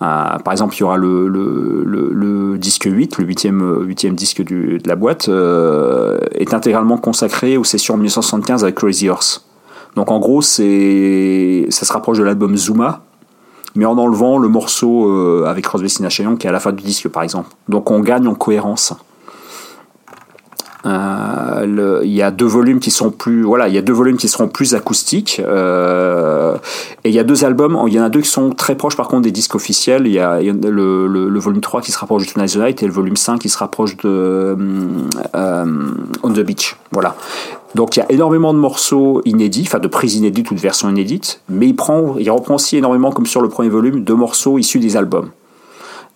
Euh, par exemple, il y aura le, disque 8, le huitième, huitième disque de la boîte, euh, est intégralement consacré aux sessions 1975 avec Crazy Horse. Donc en gros, ça se rapproche de l'album Zuma, mais en enlevant le morceau euh, avec Crosby, Young qui est à la fin du disque, par exemple. Donc on gagne en cohérence. Euh, le- il y a deux volumes qui sont plus voilà il y a deux volumes qui seront plus acoustiques euh, et il y a deux albums il y en a deux qui sont très proches par contre des disques officiels il y a, le, le- le volume 3 qui se rapproche de Tonight the Night et le volume 5 qui se rapproche de euh, On the Beach voilà donc il y a énormément de morceaux inédits enfin de prises inédites ou de versions inédites mais il prend il reprend aussi énormément comme sur le premier volume de morceaux issus des albums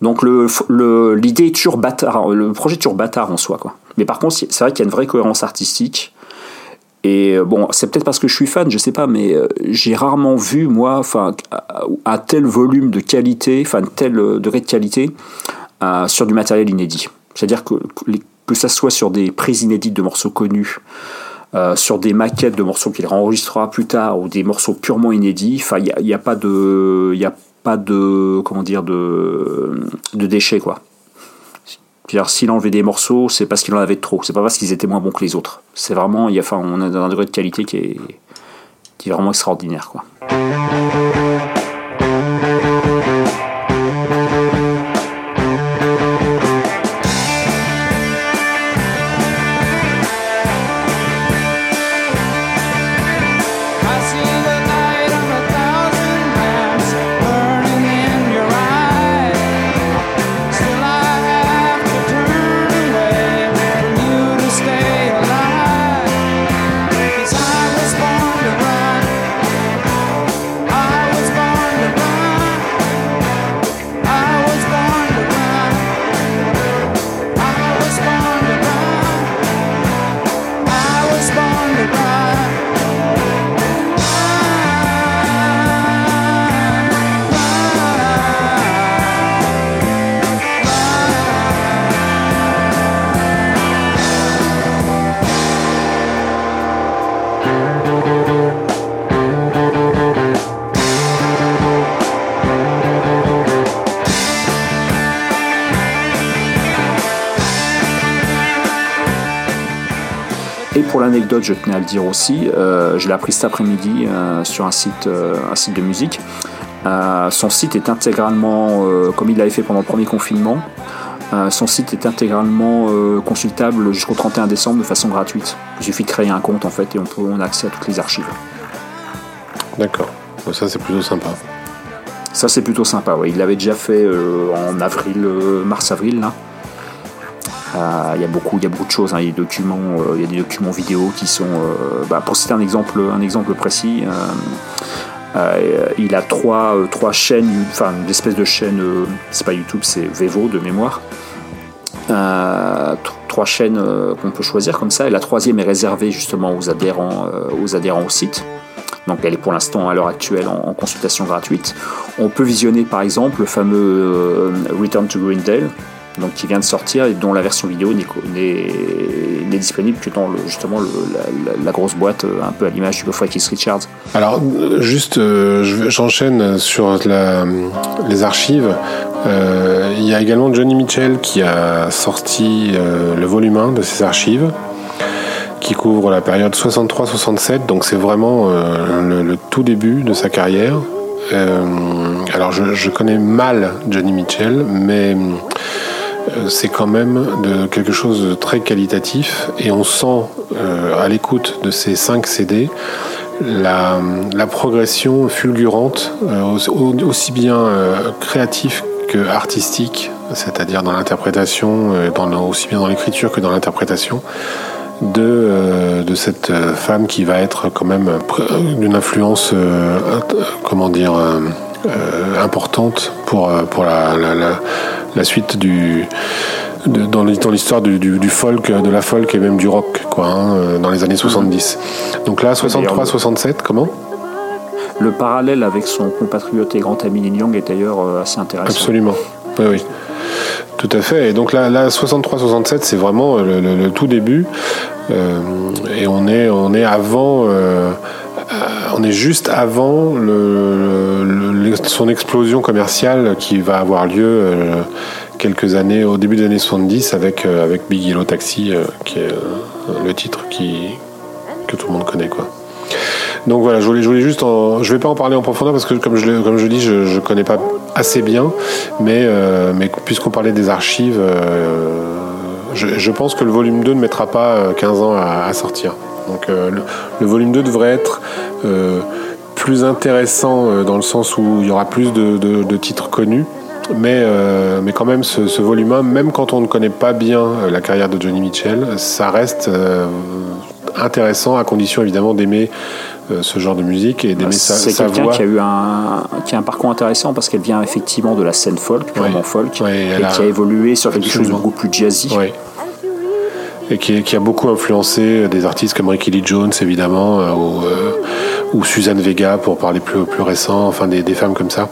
donc le, le- l'idée est toujours bâtard, le projet est toujours bâtard en soi quoi. Mais par contre, c'est vrai qu'il y a une vraie cohérence artistique. Et euh, bon, c'est peut-être parce que je suis fan, je sais pas, mais euh, j'ai rarement vu moi, enfin, un tel volume de qualité, enfin, tel euh, degré de qualité sur du matériel inédit. C'est-à-dire que que ça soit sur des prises inédites de morceaux connus, sur des maquettes de morceaux qu'il enregistrera plus tard ou des morceaux purement inédits. Enfin, il n'y a, y a pas de, y a pas de, comment dire, de, de déchets quoi. S'il enlevait des morceaux, c'est parce qu'il en avait trop. C'est pas parce qu'ils étaient moins bons que les autres. C'est vraiment, il y a, enfin, on a un degré de qualité qui est, qui est vraiment extraordinaire quoi. Je tenais à le dire aussi, euh, je l'ai appris cet après-midi euh, sur un site, euh, un site de musique. Son site est intégralement, comme il l'avait fait pendant le premier confinement, son site est intégralement consultable jusqu'au 31 décembre de façon gratuite. Il suffit de créer un compte en fait et on, peut, on a accès à toutes les archives. D'accord. Ça, c'est plutôt sympa. Ça c'est plutôt sympa, ouais. il l'avait déjà fait en avril, mars-avril là. Il y a beaucoup, y a beaucoup de choses. hein. Il y a des documents, euh, il y a des documents vidéo qui sont. euh, bah, pour citer un exemple, précis, euh, il a trois, trois chaînes, enfin une espèce de chaîne, c'est pas YouTube, c'est Vevo de mémoire. Tr- trois chaînes qu'on peut choisir comme ça, et la troisième est réservée justement aux adhérents, aux adhérents au site. Donc elle est pour l'instant à l'heure actuelle en, en consultation gratuite. On peut visionner par exemple le fameux Return to Greendale, donc qui vient de sortir et dont la version vidéo n'est disponible que dans justement la, grosse boîte, euh, un peu à l'image coffret Keith Richards. Alors, euh, juste, euh, j'enchaîne sur les archives. Il y a également Johnny Mitchell qui a sorti le volume 1 de ses archives, qui couvre la période 63-67, donc c'est vraiment le, tout début de sa carrière. Alors, je, connais mal Johnny Mitchell, mais c'est quand même de quelque chose de très qualitatif et on sent euh, à l'écoute de ces 5 CD la, progression fulgurante, euh, aussi, bien euh, créatif que artistique, c'est-à-dire dans l'interprétation, euh, aussi bien dans l'écriture que dans l'interprétation, de, euh, de cette euh, femme qui va être quand même euh, d'une influence, euh, comment dire, euh, euh, importante pour, euh, pour la, la suite du, de- dans l'hi- dans l'histoire du, du, du folk, de la folk et même du rock, quoi, hein, euh, dans les années 70. Donc là, 63-67, comment? Le parallèle avec son compatriote et grand ami Neil Young est d'ailleurs euh, assez intéressant. Absolument. Oui, oui. Tout à fait. Et donc là, là 63-67, c'est vraiment le, le- le tout début. Euh, et on est, on est avant. euh, euh, on est juste avant son explosion commerciale qui va avoir lieu euh, quelques années, au début des années 70, avec, euh, avec Big Yellow Taxi, euh, qui est le titre que tout le monde connaît. Donc voilà, je voulais, juste, en, je vais pas en parler en profondeur parce que comme je, comme dis, je, je connais pas assez bien, mais, puisqu'on parlait des archives, je, pense que le volume 2 ne mettra pas euh, 15 ans à sortir. Donc euh, le, le volume 2 devrait être euh, plus intéressant euh, dans le sens où il y aura plus de, de- de titres connus. Mais, mais quand même, ce, ce volume 1, même quand on ne connaît pas bien la carrière de Johnny Mitchell, ça reste intéressant à condition évidemment d'aimer ce genre de musique et d'aimer sa, Bah, C'est sa quelqu'un qui a eu un, qui a un parcours intéressant parce qu'elle vient effectivement de la scène folk, purement Ouais. folk, Ouais, et a- qui a évolué sur quelque chose de beaucoup plus jazzy. Ouais. Et qui, a beaucoup influencé des artistes comme Ricky Lee Jones, évidemment, euh, ou, euh, ou Suzanne Vega, pour parler plus, récent, enfin des, femmes comme ça.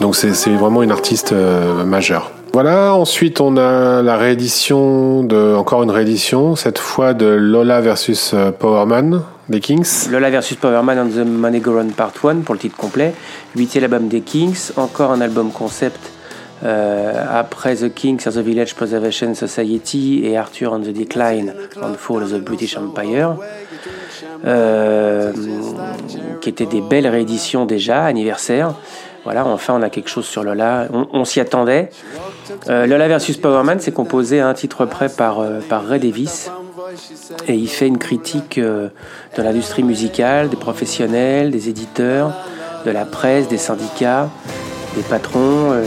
Donc c'est vraiment une artiste euh, majeure. Voilà, ensuite on a la réédition de, encore une réédition, cette fois de Lola versus Powerman des Kings. Lola versus Powerman and the Money Go Part 1 pour le titre complet. Huitième album des Kings, encore un album concept après The Kings of the Village Preservation Society et Arthur on the Decline and Fall of the British Empire. Euh, qui étaient des belles rééditions déjà, anniversaire. Voilà, enfin on a quelque chose sur Lola, on, on s'y attendait. Euh, Lola versus Powerman, c'est composé à un titre près par, euh, Ray Davis. Et il fait une critique euh, de l'industrie musicale, des professionnels, des éditeurs, de la presse, des syndicats, des patrons, euh,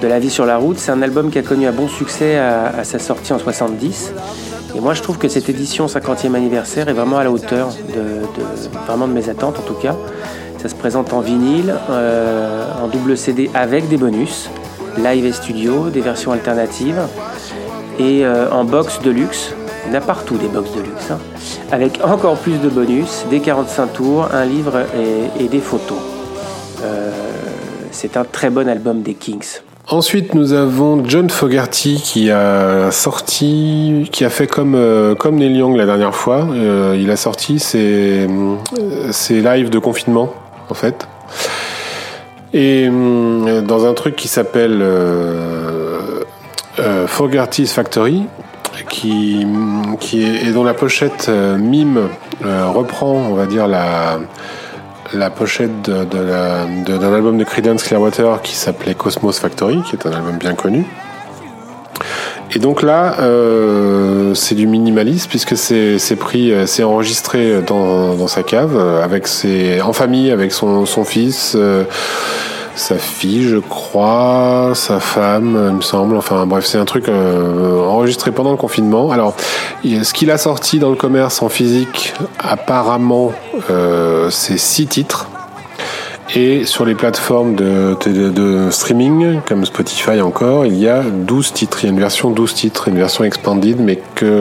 de la vie sur la route. C'est un album qui a connu un bon succès à, sa sortie en 70. Et moi, je trouve que cette édition 50e anniversaire est vraiment à la hauteur de, de- vraiment de mes attentes, en tout cas. Ça se présente en vinyle, euh, en double CD avec des bonus, live et studio, des versions alternatives et euh, en box de luxe. Il y en a partout des box de luxe, hein, avec encore plus de bonus, des 45 tours, un livre et, et des photos. Euh, c'est un très bon album des Kings. Ensuite, nous avons John Fogerty qui a sorti, qui a fait comme euh, comme Neil Young la dernière fois. Euh, il a sorti ses, euh, ses lives de confinement, en fait. Et euh, dans un truc qui s'appelle Fogerty's Factory, qui, qui est, et dont la pochette mime reprend, on va dire, la, la pochette de, de d'un album de Creedence Clearwater qui s'appelait Cosmos Factory, qui est un album bien connu. Et donc là, euh, c'est du minimalisme puisque c'est pris, euh, c'est enregistré dans, sa cave euh, en famille avec son, son fils, euh, sa fille, je crois, sa femme, il me semble. Enfin bref, c'est un truc euh, enregistré pendant le confinement. Alors, ce qu'il a sorti dans le commerce en physique, apparemment, euh, c'est six titres. Et sur les plateformes de, streaming, comme Spotify encore, il y a 12 titres. Il y a une version 12 titres, une version expanded, mais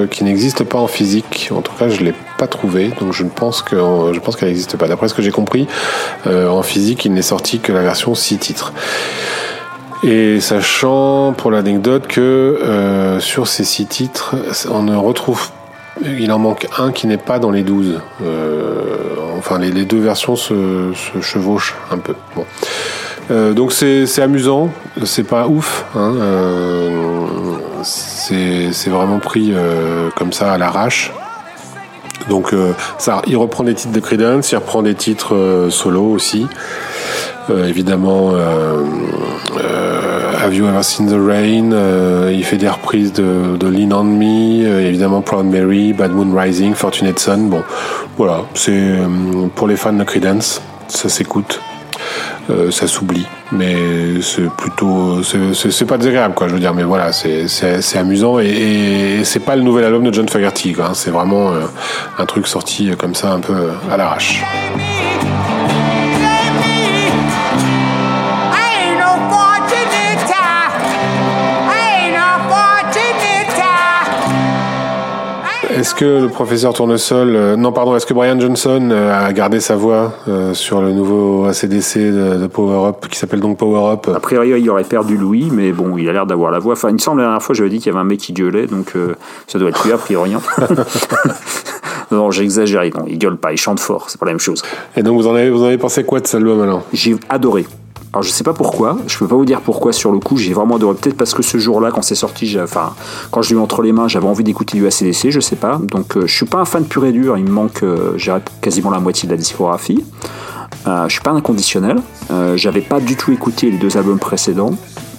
qui n'existe pas en physique. En tout cas, je l'ai pas trouvé, donc je ne pense que je pense qu'elle n'existe pas. D'après ce que j'ai compris, euh, en physique, il n'est sorti que la version 6 titres. Et sachant, pour l'anecdote, que euh, sur ces 6 titres, on ne retrouve il en manque un qui n'est pas dans les 12. Euh, enfin, les, deux versions se, chevauchent un peu. Bon. Donc c'est amusant, c'est pas ouf. Hein, c'est vraiment pris comme ça à l'arrache. Donc euh, ça, il reprend des titres de Creedence, il reprend des titres euh, solo aussi. Euh, évidemment, Have You Ever Seen the Rain Il fait des reprises de, de Lean on Me, évidemment Proud Mary, Bad Moon Rising, Fortunate Son. Bon, voilà, c'est pour les fans de Creedence, ça s'écoute. Euh, ça s'oublie, mais c'est plutôt, c'est- pas désagréable quoi, je veux dire, mais voilà, c'est amusant et, c'est pas le nouvel album de John Fogerty, quoi. hein. c'est vraiment euh, un truc sorti comme ça un peu euh, à l'arrache. Est-ce que le professeur Tournesol, euh, non pardon, est-ce que Brian Johnson euh, a gardé sa voix euh, sur le nouveau ACDC de, de Power Up qui s'appelle donc Power Up? A priori, il aurait perdu Louis, mais bon, il a l'air d'avoir la voix. Enfin, il me semble la dernière fois, j'avais dit qu'il y avait un mec qui gueulait, donc ça doit être lui a priori. hein. non, j'exagère, non, il gueule pas, il chante fort, c'est pas la même chose. Et donc vous en avez vous en avez pensé quoi de cet album alors? J'ai adoré. Alors je sais pas pourquoi, je peux pas vous dire pourquoi sur le coup, j'ai vraiment adoré. Peut-être parce que ce jour-là, quand c'est sorti, enfin, quand je l'ai eu entre les mains, j'avais envie d'écouter du ACDC, je sais pas. Donc euh, je suis pas un fan pur et dur, il me manque, euh, quasiment la moitié de la discographie. Euh, je suis pas un inconditionnel. Euh, j'avais pas du tout écouté les deux albums précédents.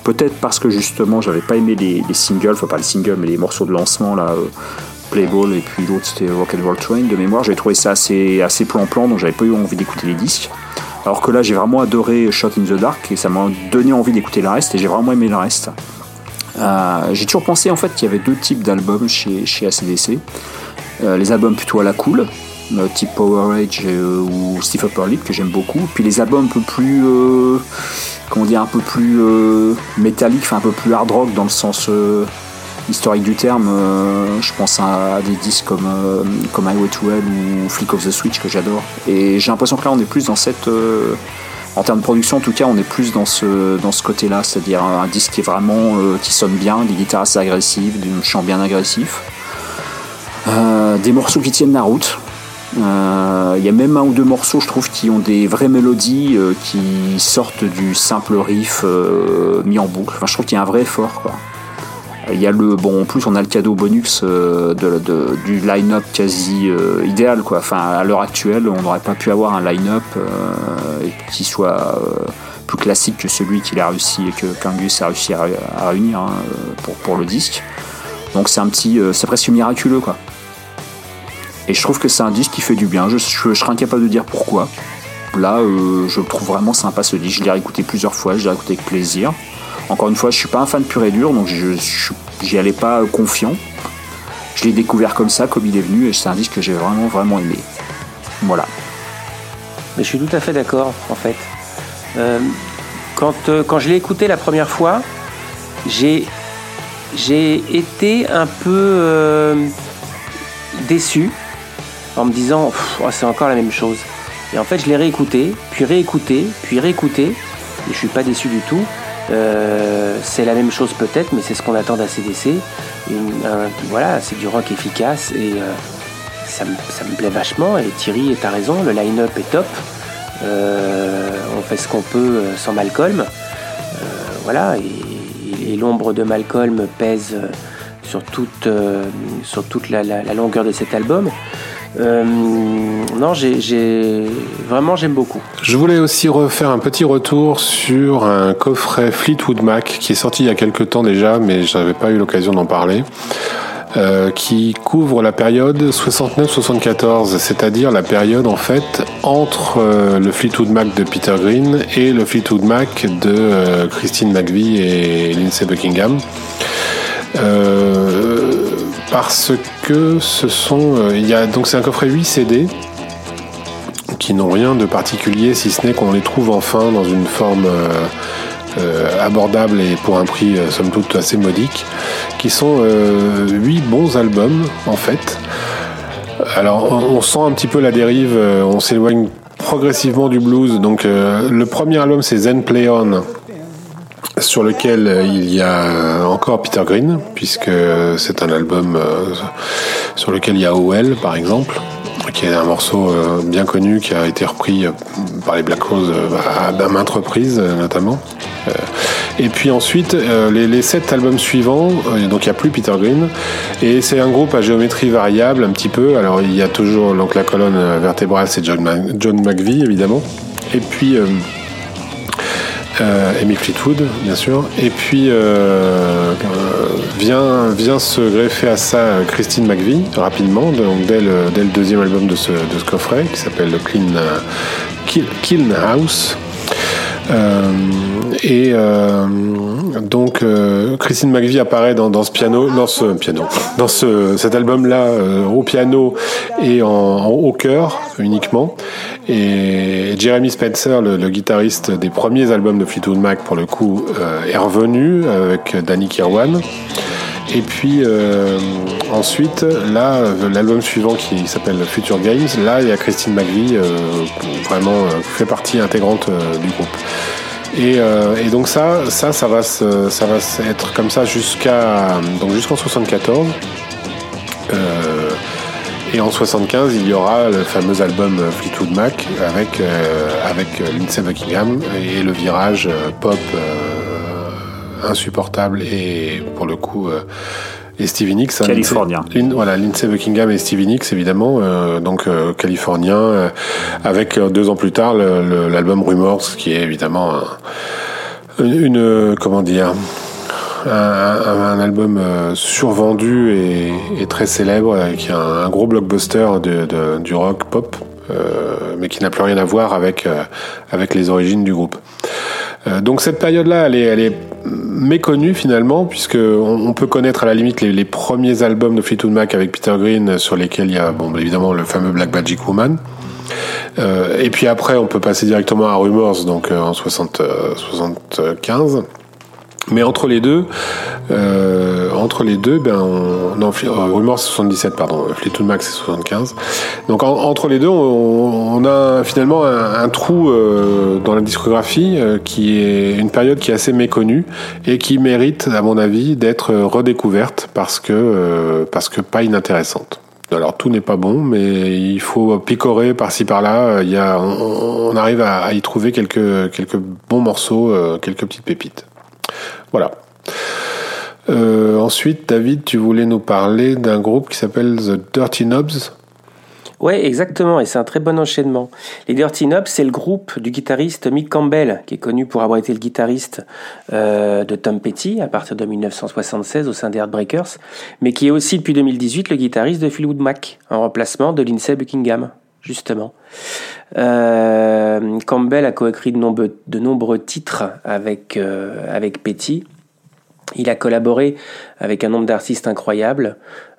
Peut-être parce que justement, j'avais pas aimé les, les singles, enfin pas les singles, mais les morceaux de lancement là. euh, Playball et puis l'autre c'était Rock and Roll Train de mémoire j'avais trouvé ça assez assez plan-plan donc j'avais pas eu envie d'écouter les disques alors que là, j'ai vraiment adoré Shot in the Dark et ça m'a donné envie d'écouter le reste et j'ai vraiment aimé le reste. Euh, j'ai toujours pensé en fait qu'il y avait deux types d'albums chez, chez ACDC. Euh, les albums plutôt à la cool, euh, type Power Age ou Steve Upper Lip que j'aime beaucoup. Puis les albums un peu plus, comment dire, un peu plus métallique, enfin un peu plus hard rock dans le sens historique du terme. euh, je pense à des disques comme, euh, comme Highway to Hell ou Flick of the Switch que j'adore. Et j'ai l'impression que là on est plus dans cette... euh, en termes de production, en tout cas, on est plus dans ce, dans ce côté-là, c'est-à-dire un disque qui est vraiment, euh, qui sonne bien, des guitares assez agressives, du chant bien agressif, des morceaux qui tiennent la route. Il y a même un ou deux morceaux, je trouve, qui ont des vraies mélodies qui sortent du simple riff mis en boucle. Enfin, je trouve qu'il y a un vrai effort, quoi. Il y a le bon en plus on a le cadeau bonus euh, du line-up quasi euh, idéal quoi. À l'heure actuelle on n'aurait pas pu avoir un line-up euh, qui soit plus classique que celui qu'il a réussi et que Kangus a réussi à, réunir hein, pour, le disque. Donc c'est un petit c'est presque miraculeux quoi. Et je trouve que c'est un disque qui fait du bien. Je, je, serais incapable de dire pourquoi. Là, je trouve vraiment sympa ce disque. Je l'ai réécouté plusieurs fois, je l'ai réécouté avec plaisir. Encore une fois, je suis pas un fan pur et dur, donc je j'y allais pas confiant. Je l'ai découvert comme ça, comme il est venu, et c'est un disque que j'ai vraiment vraiment aimé. Voilà. Mais je suis tout à fait d'accord, en fait. Euh, quand, euh, quand je l'ai écouté la première fois, j'ai, j'ai été un peu euh, déçu en me disant oh, c'est encore la même chose. Et en fait, je l'ai réécouté, puis réécouté, puis réécouté, et je suis pas déçu du tout. Euh, c'est la même chose peut-être, mais c'est ce qu'on attend d'ACDC. Voilà, c'est du rock efficace et euh, ça, me, ça me plaît vachement. Et Thierry, t'as raison, le line-up est top. Euh, on fait ce qu'on peut euh, sans Malcolm. Euh, voilà, et, et l'ombre de Malcolm pèse sur toute, sur toute la- la longueur de cet album. Euh, non, j'ai, vraiment j'aime beaucoup. Je voulais aussi refaire un petit retour sur un coffret Fleetwood Mac qui est sorti il y a quelques temps déjà, mais je n'avais pas eu l'occasion d'en parler. euh, qui couvre la période 69-74, c'est-à-dire la période en fait entre euh, le Fleetwood Mac de Peter Green et le Fleetwood Mac de euh, Christine McVie et Lindsey Buckingham. Euh, parce que ce sont, euh, y a donc c'est un coffret 8 CD qui n'ont rien de particulier si ce n'est qu'on les trouve enfin dans une forme euh, euh, abordable et pour un prix euh, somme toute assez modique, qui sont euh, huit bons albums en fait. alors on, on sent un petit peu la dérive, euh, on s'éloigne progressivement du blues. Donc euh, le premier album c'est Zen Play On, sur lequel euh, il y a encore Peter Green, puisque c'est un album euh, sur lequel il y a OL par exemple, qui est un morceau euh, bien connu qui a été repris par les Black Rose à, maintes reprises notamment. Et puis ensuite, les, sept albums suivants, donc il n'y a plus Peter Green, et c'est un groupe à géométrie variable un petit peu. Alors il y a toujours donc la colonne vertébrale, c'est John, John McVie évidemment, et puis euh, Amy Fleetwood bien sûr, et puis euh, vient vient se greffer à ça euh, Christine McVie rapidement, donc dès le, dès le deuxième album de ce, de ce coffret qui s'appelle le Clean euh, Kill, Kiln House. Euh, et euh, donc euh, Christine McVie apparaît dans, dans ce piano, dans ce piano, dans ce, cet album-là euh, au piano et en, en haut chœur uniquement. Et Jeremy Spencer, le, guitariste des premiers albums de Fleetwood Mac pour le coup, euh, est revenu avec Danny Kirwan. Et puis euh, ensuite, là, l'album suivant qui s'appelle Future Games, là, il y a Christine McVie, euh, vraiment euh, fait partie intégrante du groupe. Et, donc ça, ça, ça va, se, ça va être comme ça jusqu'à donc jusqu'en 74. Euh, et en 75, il y aura le fameux album Fleetwood Mac avec euh, avec Lindsey Buckingham et le virage euh, pop euh, insupportable et pour le coup euh, et Stevie Nicks. hein, Californien. Voilà, Lindsey Buckingham et Stevie Nicks évidemment, euh, donc euh, californien, euh, avec euh, deux ans plus tard l'album Rumors, qui est évidemment un- une, comment dire un, album euh, survendu et, et très célèbre, euh, qui est un, gros blockbuster du rock pop, euh, mais qui n'a plus rien à voir avec avec les origines du groupe. Donc cette période-là, elle est, méconnue finalement, puisque on, peut connaître à la limite les, premiers albums de Fleetwood Mac avec Peter Green, sur lesquels il y a bon évidemment le fameux Black Magic Woman. Et puis après, on peut passer directement à Rumors, donc en 60, euh, 75. Mais entre les deux, euh, entre les deux, ben, on, non, euh, Rumors c'est 77, pardon, Fleetwood Mac c'est 75. Donc en- entre les deux, on, on a finalement un, un trou euh, dans la discographie euh, qui est une période qui est assez méconnue et qui mérite, à mon avis, d'être redécouverte parce que euh, parce que pas inintéressante. Alors tout n'est pas bon, mais il faut picorer par-ci par-là. Il y a, on, on arrive à, à y trouver quelques quelques bons morceaux, euh, quelques petites pépites. Voilà. Euh, ensuite, David, tu voulais nous parler d'un groupe qui s'appelle The Dirty Knobs. Ouais, exactement, et c'est un très bon enchaînement. Les Dirty Knobs, c'est le groupe du guitariste Mick Campbell, qui est connu pour avoir été le guitariste euh, de Tom Petty à partir de 1976 au sein des Heartbreakers, mais qui est aussi depuis 2018 le guitariste de Fleetwood Mac, en remplacement de Lindsey Buckingham, justement. Euh, Campbell a coécrit de nombreux, titres avec, euh, avec Petty. Il a collaboré avec un nombre d'artistes incroyables,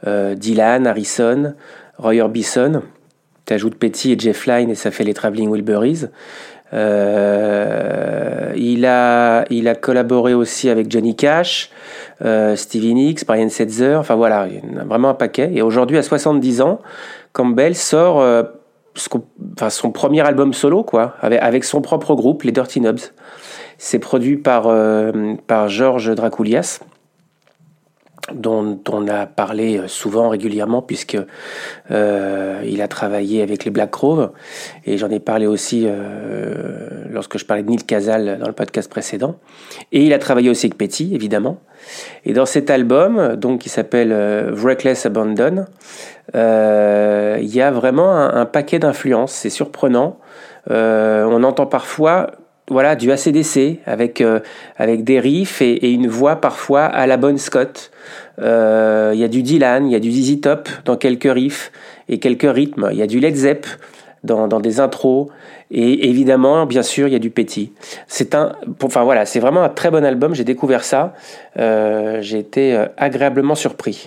euh, Dylan, Harrison, Roy Orbison. T'ajoutes Petty et Jeff Lynne et ça fait les Traveling Wilburys. Il, a, il a collaboré aussi avec Johnny Cash, Stevie Nicks, Brian Setzer. Enfin voilà, vraiment un paquet. Et aujourd'hui, à 70 ans, Campbell sort son premier album solo, quoi, avec, avec son propre groupe, les Dirty Knobs. C'est produit par, euh, par Georges Dracoulias, dont, on a parlé souvent, régulièrement, puisque euh, il a travaillé avec les Black Crowes. Et j'en ai parlé aussi euh, lorsque je parlais de Neil Casal dans le podcast précédent. Et il a travaillé aussi avec Petty, évidemment. Et dans cet album, donc qui s'appelle euh, Reckless Abandon, euh, il y a vraiment un, un paquet d'influences. C'est surprenant. Euh, on entend parfois voilà, du ACDC avec, euh, avec des riffs et, et une voix parfois à la Bon Scott. Euh, Il y a du Dylan, il y a du ZZ Top dans quelques riffs et quelques rythmes. Il y a du Led Zepp dans, dans des intros. Et évidemment, bien sûr, il y a du Petty. C'est un, enfin voilà, c'est vraiment un très bon album. J'ai découvert ça. Euh, J'ai été euh, agréablement surpris.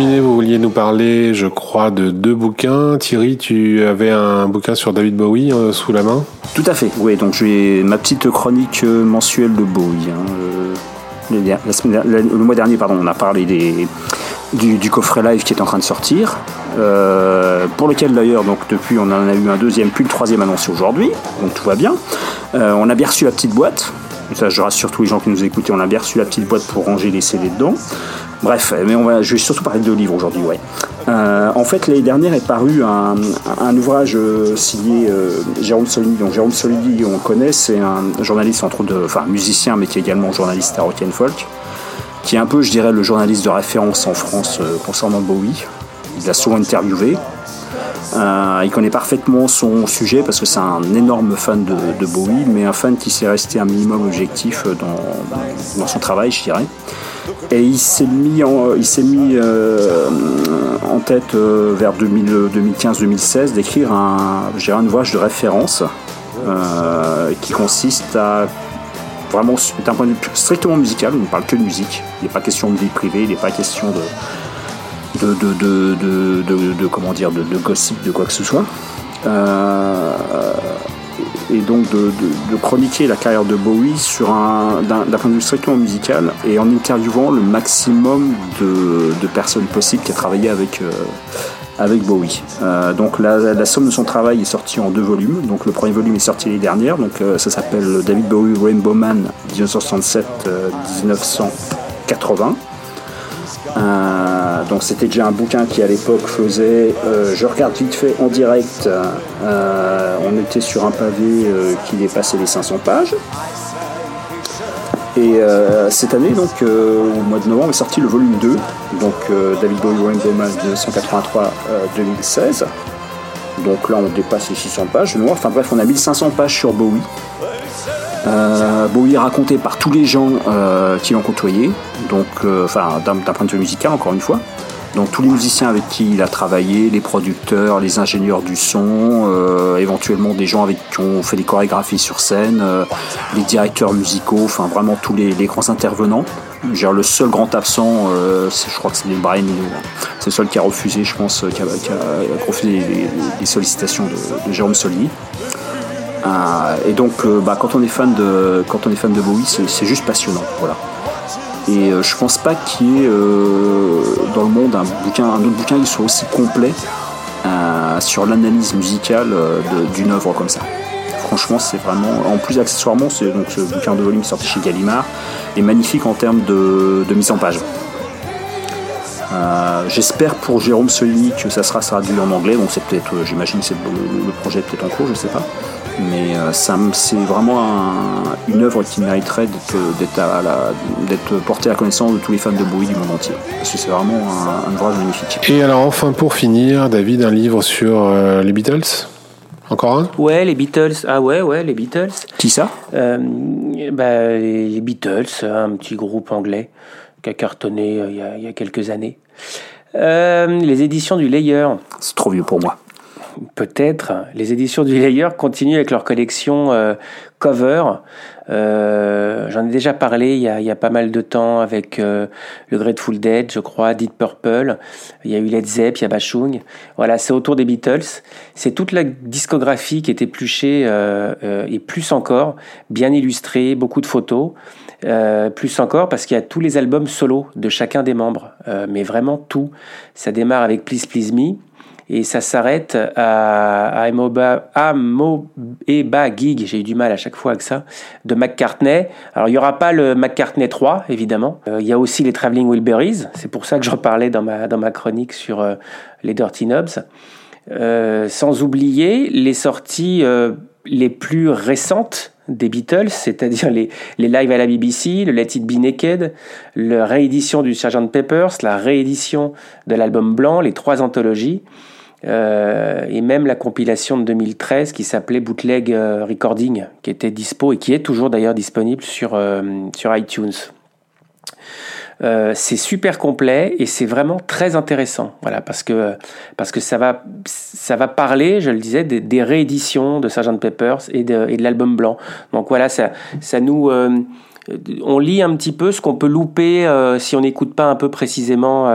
Vous vouliez nous parler, je crois, de deux bouquins. Thierry, tu avais un bouquin sur David Bowie euh, sous la main? Tout à fait, oui. Donc j'ai ma petite chronique euh, mensuelle de Bowie. hein. Euh, le, la semaine- le mois dernier, pardon, on a parlé des, du, coffret live qui est en train de sortir. pour lequel d'ailleurs, donc depuis, on en a eu un deuxième, puis le troisième annoncé aujourd'hui. Donc tout va bien. On a bien reçu la petite boîte. Ça, je rassure tous les gens qui nous écoutaient, on a bien reçu la petite boîte pour ranger les CD dedans. Bref, mais on va, je vais surtout parler de livres aujourd'hui, ouais. Euh, en fait, l'année dernière est paru un, ouvrage euh, signé euh, Jérôme Solini. Donc Jérôme Solini, on le connaît, c'est un journaliste entre autres, enfin musicien, mais qui est également journaliste à Rock and Folk, qui est un peu, je dirais, le journaliste de référence en France euh, concernant Bowie. Il l'a souvent interviewé. Euh, il connaît parfaitement son sujet parce que c'est un énorme fan de, de Bowie, mais un fan qui s'est resté un minimum objectif dans, dans son travail, je dirais. Et il s'est mis en, il s'est mis euh, en tête euh, vers 2015-2016 d'écrire un, dirais un ouvrage de référence euh, qui consiste à vraiment d'un point de vue strictement musical, on ne parle que de musique. Il n'est pas question de vie privée, il n'est pas question de de, de, de, de, comment dire de, gossip de quoi que ce soit. Euh, et donc de, chroniquer la carrière de Bowie sur un d'un point de vue strictement musical et en interviewant le maximum de, de personnes possibles qui a travaillé avec euh, avec Bowie. Euh, donc la, la somme de son travail est sortie en deux volumes. Donc le premier volume est sorti l'année dernière. Donc euh, ça s'appelle David Bowie Rainbow Man 1967-1980. Donc c'était déjà un bouquin qui à l'époque faisait, euh, je regarde vite fait en direct, euh, on était sur un pavé euh, qui dépassait les 500 pages. Et cette année, au mois de novembre, est sorti le volume 2, donc David Bowie Rainbow Man 1983-2016. Donc là, on dépasse les 600 pages. mémoire. Enfin bref, on a 1500 pages sur Bowie. Euh, Bowie est raconté par tous les gens euh, qui l'ont côtoyé, donc euh, enfin d'un point de vue musical encore une fois. Donc tous les musiciens avec qui il a travaillé, les producteurs, les ingénieurs du son, euh, éventuellement des gens avec qui ont fait des chorégraphies sur scène, euh, les directeurs musicaux, enfin vraiment tous les, les grands intervenants. Genre le seul grand absent, euh, je crois que c'est Brian Eno. C'est le seul qui a refusé, je pense, qui a, qui a refusé les, les- les sollicitations de, de Jérôme Solini. Euh, et donc, euh, bah, quand on est fan de, quand on est fan de Bowie, c'est juste passionnant, voilà. Et euh, je pense pas qu'il y ait dans le monde un autre bouquin qui soit aussi complet sur l'analyse musicale d'une œuvre comme ça. Franchement, c'est vraiment. En plus, accessoirement, c'est donc ce bouquin de volume sorti chez Gallimard est magnifique en termes de, mise en page. J'espère pour Jérôme Solini que ça sera traduit en anglais. Donc c'est peut-être, j'imagine, que le, projet est peut-être en cours, je sais pas. Mais euh, ça c'est vraiment un- une œuvre qui mériterait d'être d'être à la- d'être portée à la connaissance de tous les fans de Bowie du monde entier. Parce que c'est vraiment un, un ouvrage magnifique. Et alors enfin pour finir, David, un livre sur euh, les Beatles? Encore un? Ouais, les Beatles. Ah ouais, ouais, les Beatles. Qui ça? Euh, bah, les les Beatles, un petit groupe anglais qui a cartonné euh, il y a, il y a quelques années. Euh, les éditions du Layer, C'est trop vieux pour moi. Peut-être. Les éditions du Layer continuent avec leur collection euh, cover. Euh, J'en ai déjà parlé il y, a, pas mal de temps avec euh, le Grateful Dead, je crois, Deep Purple. Il y a eu Led Zepp, il y a Bachung. Voilà, c'est autour des Beatles. C'est toute la discographie qui est épluchée euh, et plus encore, bien illustrée, beaucoup de photos. Plus encore parce qu'il y a tous les albums solo de chacun des membres, mais vraiment tout. Ça démarre avec Please Please Me et ça s'arrête à, à Amoeba, Gig, j'ai eu du mal à chaque fois avec ça, de McCartney. Alors il n'y aura pas le McCartney 3, évidemment. Euh, il y a aussi les Traveling Wilburys, c'est pour ça que j'en parlais dans ma, dans ma chronique sur euh, les Dirty Knobs. Euh, sans oublier les sorties euh, les plus récentes des Beatles, c'est-à-dire les, les lives à la BBC, le Let It Be Naked, la réédition du Sgt Peppers, la réédition de l'album blanc, les trois anthologies, euh, et même la compilation de 2013 qui s'appelait Bootleg euh, Recording, qui était dispo et qui est toujours d'ailleurs disponible sur, euh, sur iTunes. C'est super complet et c'est vraiment très intéressant, voilà, parce que parce que ça va ça va parler, je le disais, des, rééditions de Sgt Peppers et de, et de l'album blanc. Donc voilà, ça ça nous on lit un petit peu ce qu'on peut louper si on n'écoute pas un peu précisément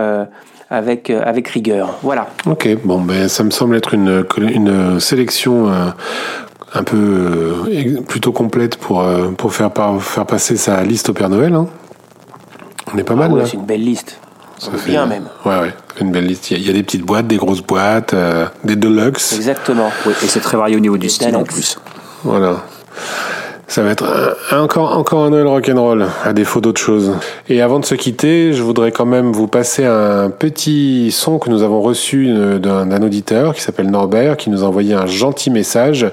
avec, euh, avec rigueur. Voilà. Ok, bon, ben ça me semble être une, une sélection euh, un peu euh, plutôt complète pour, euh, pour faire, par- faire passer sa liste au Père Noël. hein. On est pas Ah mal ouais, là. c'est une belle liste. Ça bien fait- même. Ouais, ouais, une belle liste. Il y, a- il y a des petites boîtes, des grosses boîtes, euh, des deluxe. Exactement. Oui, et c'est très varié au niveau du style en plus. Voilà. Ça va être un- encore, encore un Noël rock'n'roll, à défaut d'autre chose. Et avant de se quitter, je voudrais quand même vous passer un petit son que nous avons reçu d'un d'un auditeur qui s'appelle Norbert, qui nous a envoyé un gentil message.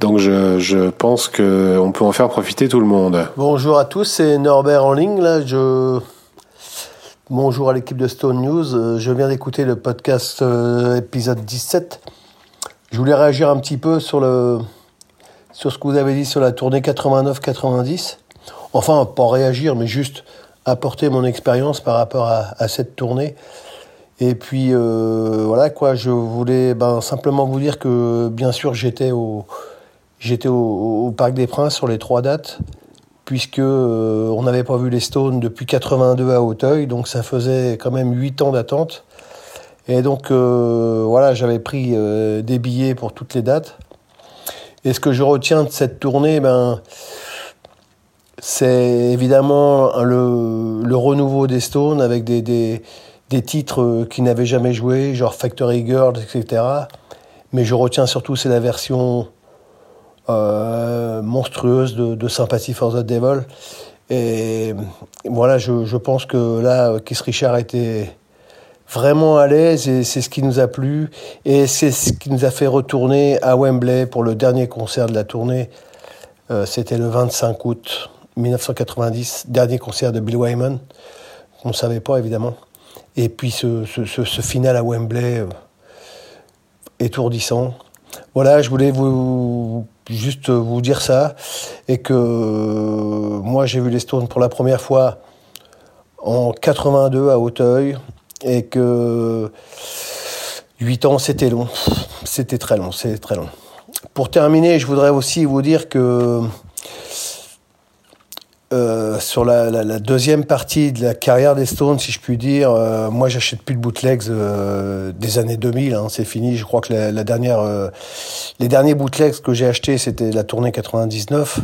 Donc je, je pense qu'on peut en faire profiter tout le monde. Bonjour à tous, c'est Norbert en ligne. Là, je... Bonjour à l'équipe de Stone News. Euh, Je viens d'écouter le podcast euh, épisode 17. Je voulais réagir un petit peu sur, le... sur ce que vous avez dit sur la tournée 89-90. Enfin, pas réagir, mais juste apporter mon expérience par rapport à, cette tournée. Et puis euh, voilà quoi, je voulais ben, simplement vous dire que bien sûr j'étais au, Parc des Princes sur les trois dates puisque euh, on n'avait pas vu les Stones depuis 82 à Auteuil, donc ça faisait quand même 8 ans d'attente. Et donc euh, voilà, j'avais pris euh, des billets pour toutes les dates. Et ce que je retiens de cette tournée, ben, c'est évidemment le, renouveau des Stones avec des, titres euh, qui n'avaient jamais joué, genre Factory Girls, etc. Mais je retiens surtout, c'est la version euh, monstrueuse de, Sympathy for the Devil. Et voilà, je, je pense que là, Keith Richard était vraiment à l'aise et c'est ce qui nous a plu. Et c'est ce qui nous a fait retourner à Wembley pour le dernier concert de la tournée. Euh, C'était le 25 août 1990, dernier concert de Bill Wyman. On ne savait pas, évidemment. Et puis ce, ce final à Wembley, euh, étourdissant. Voilà, je voulais vous juste vous dire ça et que euh, moi j'ai vu les Stones pour la première fois en 82 à Auteuil et que 8 ans c'était long, c'était très long, c'est très long. Pour terminer, je voudrais aussi vous dire que euh, sur la, deuxième partie de la carrière des Stones, si je puis dire, euh, moi j'achète plus de bootlegs euh, des années 2000, hein, c'est fini. Je crois que la, la dernière, euh, les derniers bootlegs que j'ai achetés, c'était la tournée 99.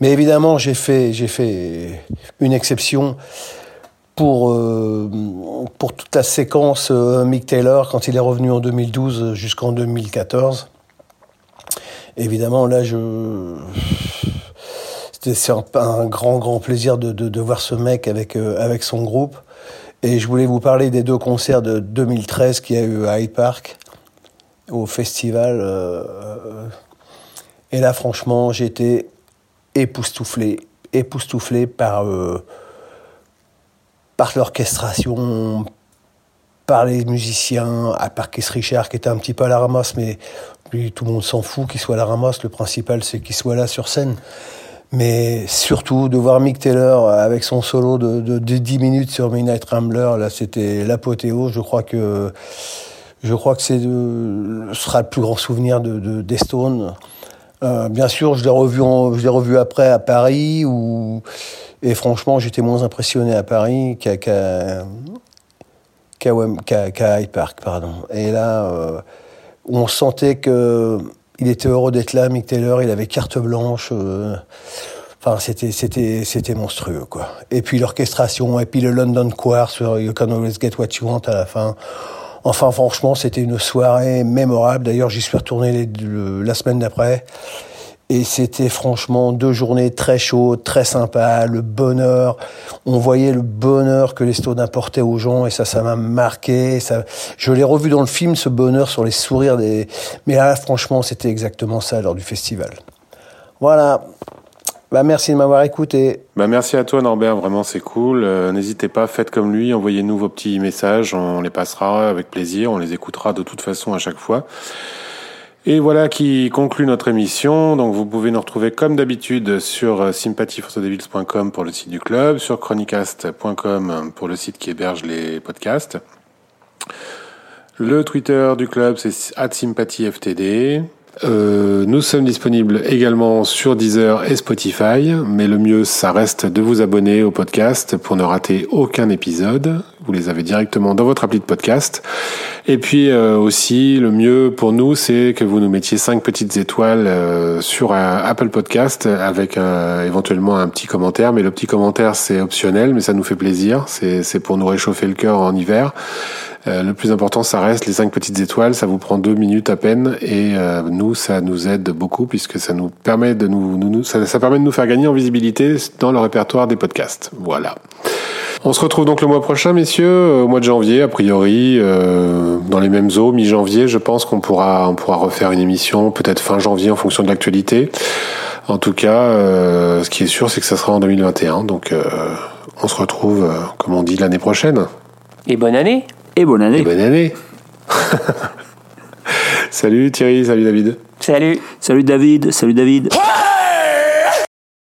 Mais évidemment, j'ai fait, j'ai fait une exception pour euh, pour toute la séquence euh, Mick Taylor quand il est revenu en 2012 jusqu'en 2014. Évidemment, là, je c'est un, grand, grand plaisir de, de, voir ce mec avec, euh, avec son groupe. Et je voulais vous parler des deux concerts de 2013 qu'il y a eu à Hyde Park, au festival. Et là, franchement, été époustouflé, époustouflé par, par l'orchestration, par les musiciens, à part Keith Richard qui était un petit peu à la ramasse, mais lui, tout le monde s'en fout qu'il soit à la ramasse. Le principal, c'est qu'il soit là sur scène mais surtout de voir Mick Taylor avec son solo de, de, de 10 minutes sur Midnight Rambler, là c'était l'apothéose. Je crois que je crois que c'est ce sera le plus grand souvenir de, de des. Euh, bien sûr, je l'ai revu je l'ai revu après à Paris et franchement j'étais moins impressionné à Paris qu'à qu'à qu'à qu Hyde Park, pardon. Et là, euh, on sentait que il était heureux d'être là, Mick Taylor, il avait carte blanche. Euh, enfin, c'était, c'était, c'était monstrueux, quoi. Et puis l'orchestration, et puis le London Choir sur You Can Always Get What You Want à la fin. Enfin, franchement, c'était une soirée mémorable. D'ailleurs, j'y suis retourné la semaine d'après. Et c'était franchement deux journées très chaudes, très sympas, le bonheur. On voyait le bonheur que les Stones apportaient aux gens et ça, ça m'a marqué. Ça, je l'ai revu dans le film, ce bonheur sur les sourires des. Mais là, franchement, c'était exactement ça lors du festival. Voilà. Bah, merci de m'avoir écouté. Bah, merci à toi Norbert, vraiment c'est cool. Euh, N'hésitez pas, faites comme lui, envoyez-nous vos petits messages, on les passera avec plaisir, on les écoutera de toute façon à chaque fois. Et voilà qui conclut notre émission. Donc vous pouvez nous retrouver comme d'habitude sur sympathyforcedevils.com pour le site du club, sur chronicast.com pour le site qui héberge les podcasts. Le Twitter du club c'est @sympathyftd. Euh, nous sommes disponibles également sur Deezer et Spotify, mais le mieux, ça reste de vous abonner au podcast pour ne rater aucun épisode. Vous les avez directement dans votre appli de podcast. Et puis euh, aussi, le mieux pour nous, c'est que vous nous mettiez cinq petites étoiles euh, sur euh, Apple Podcast avec éventuellement un petit commentaire. Mais le petit commentaire, c'est optionnel, mais ça nous fait plaisir. C'est c'est pour nous réchauffer le cœur en hiver. Euh, le plus important, ça reste les cinq petites étoiles. Ça vous prend deux minutes à peine et euh, nous, ça nous aide beaucoup puisque ça nous permet de nous, nous- nous- ça, ça permet de nous faire gagner en visibilité dans le répertoire des podcasts. Voilà. On se retrouve donc le mois prochain, messieurs, euh, au mois de janvier, a priori, euh, dans les mêmes eaux, mi-janvier. Je pense qu'on pourra, on pourra refaire une émission, peut-être fin janvier en fonction de l'actualité. En tout cas, euh, ce qui est sûr, c'est que ça sera en 2021. Donc, euh, on se retrouve, euh, comme on dit, l'année prochaine. Et bonne année Et bonne année. Et bonne année. salut Thierry, salut David. Salut Salut David, salut David.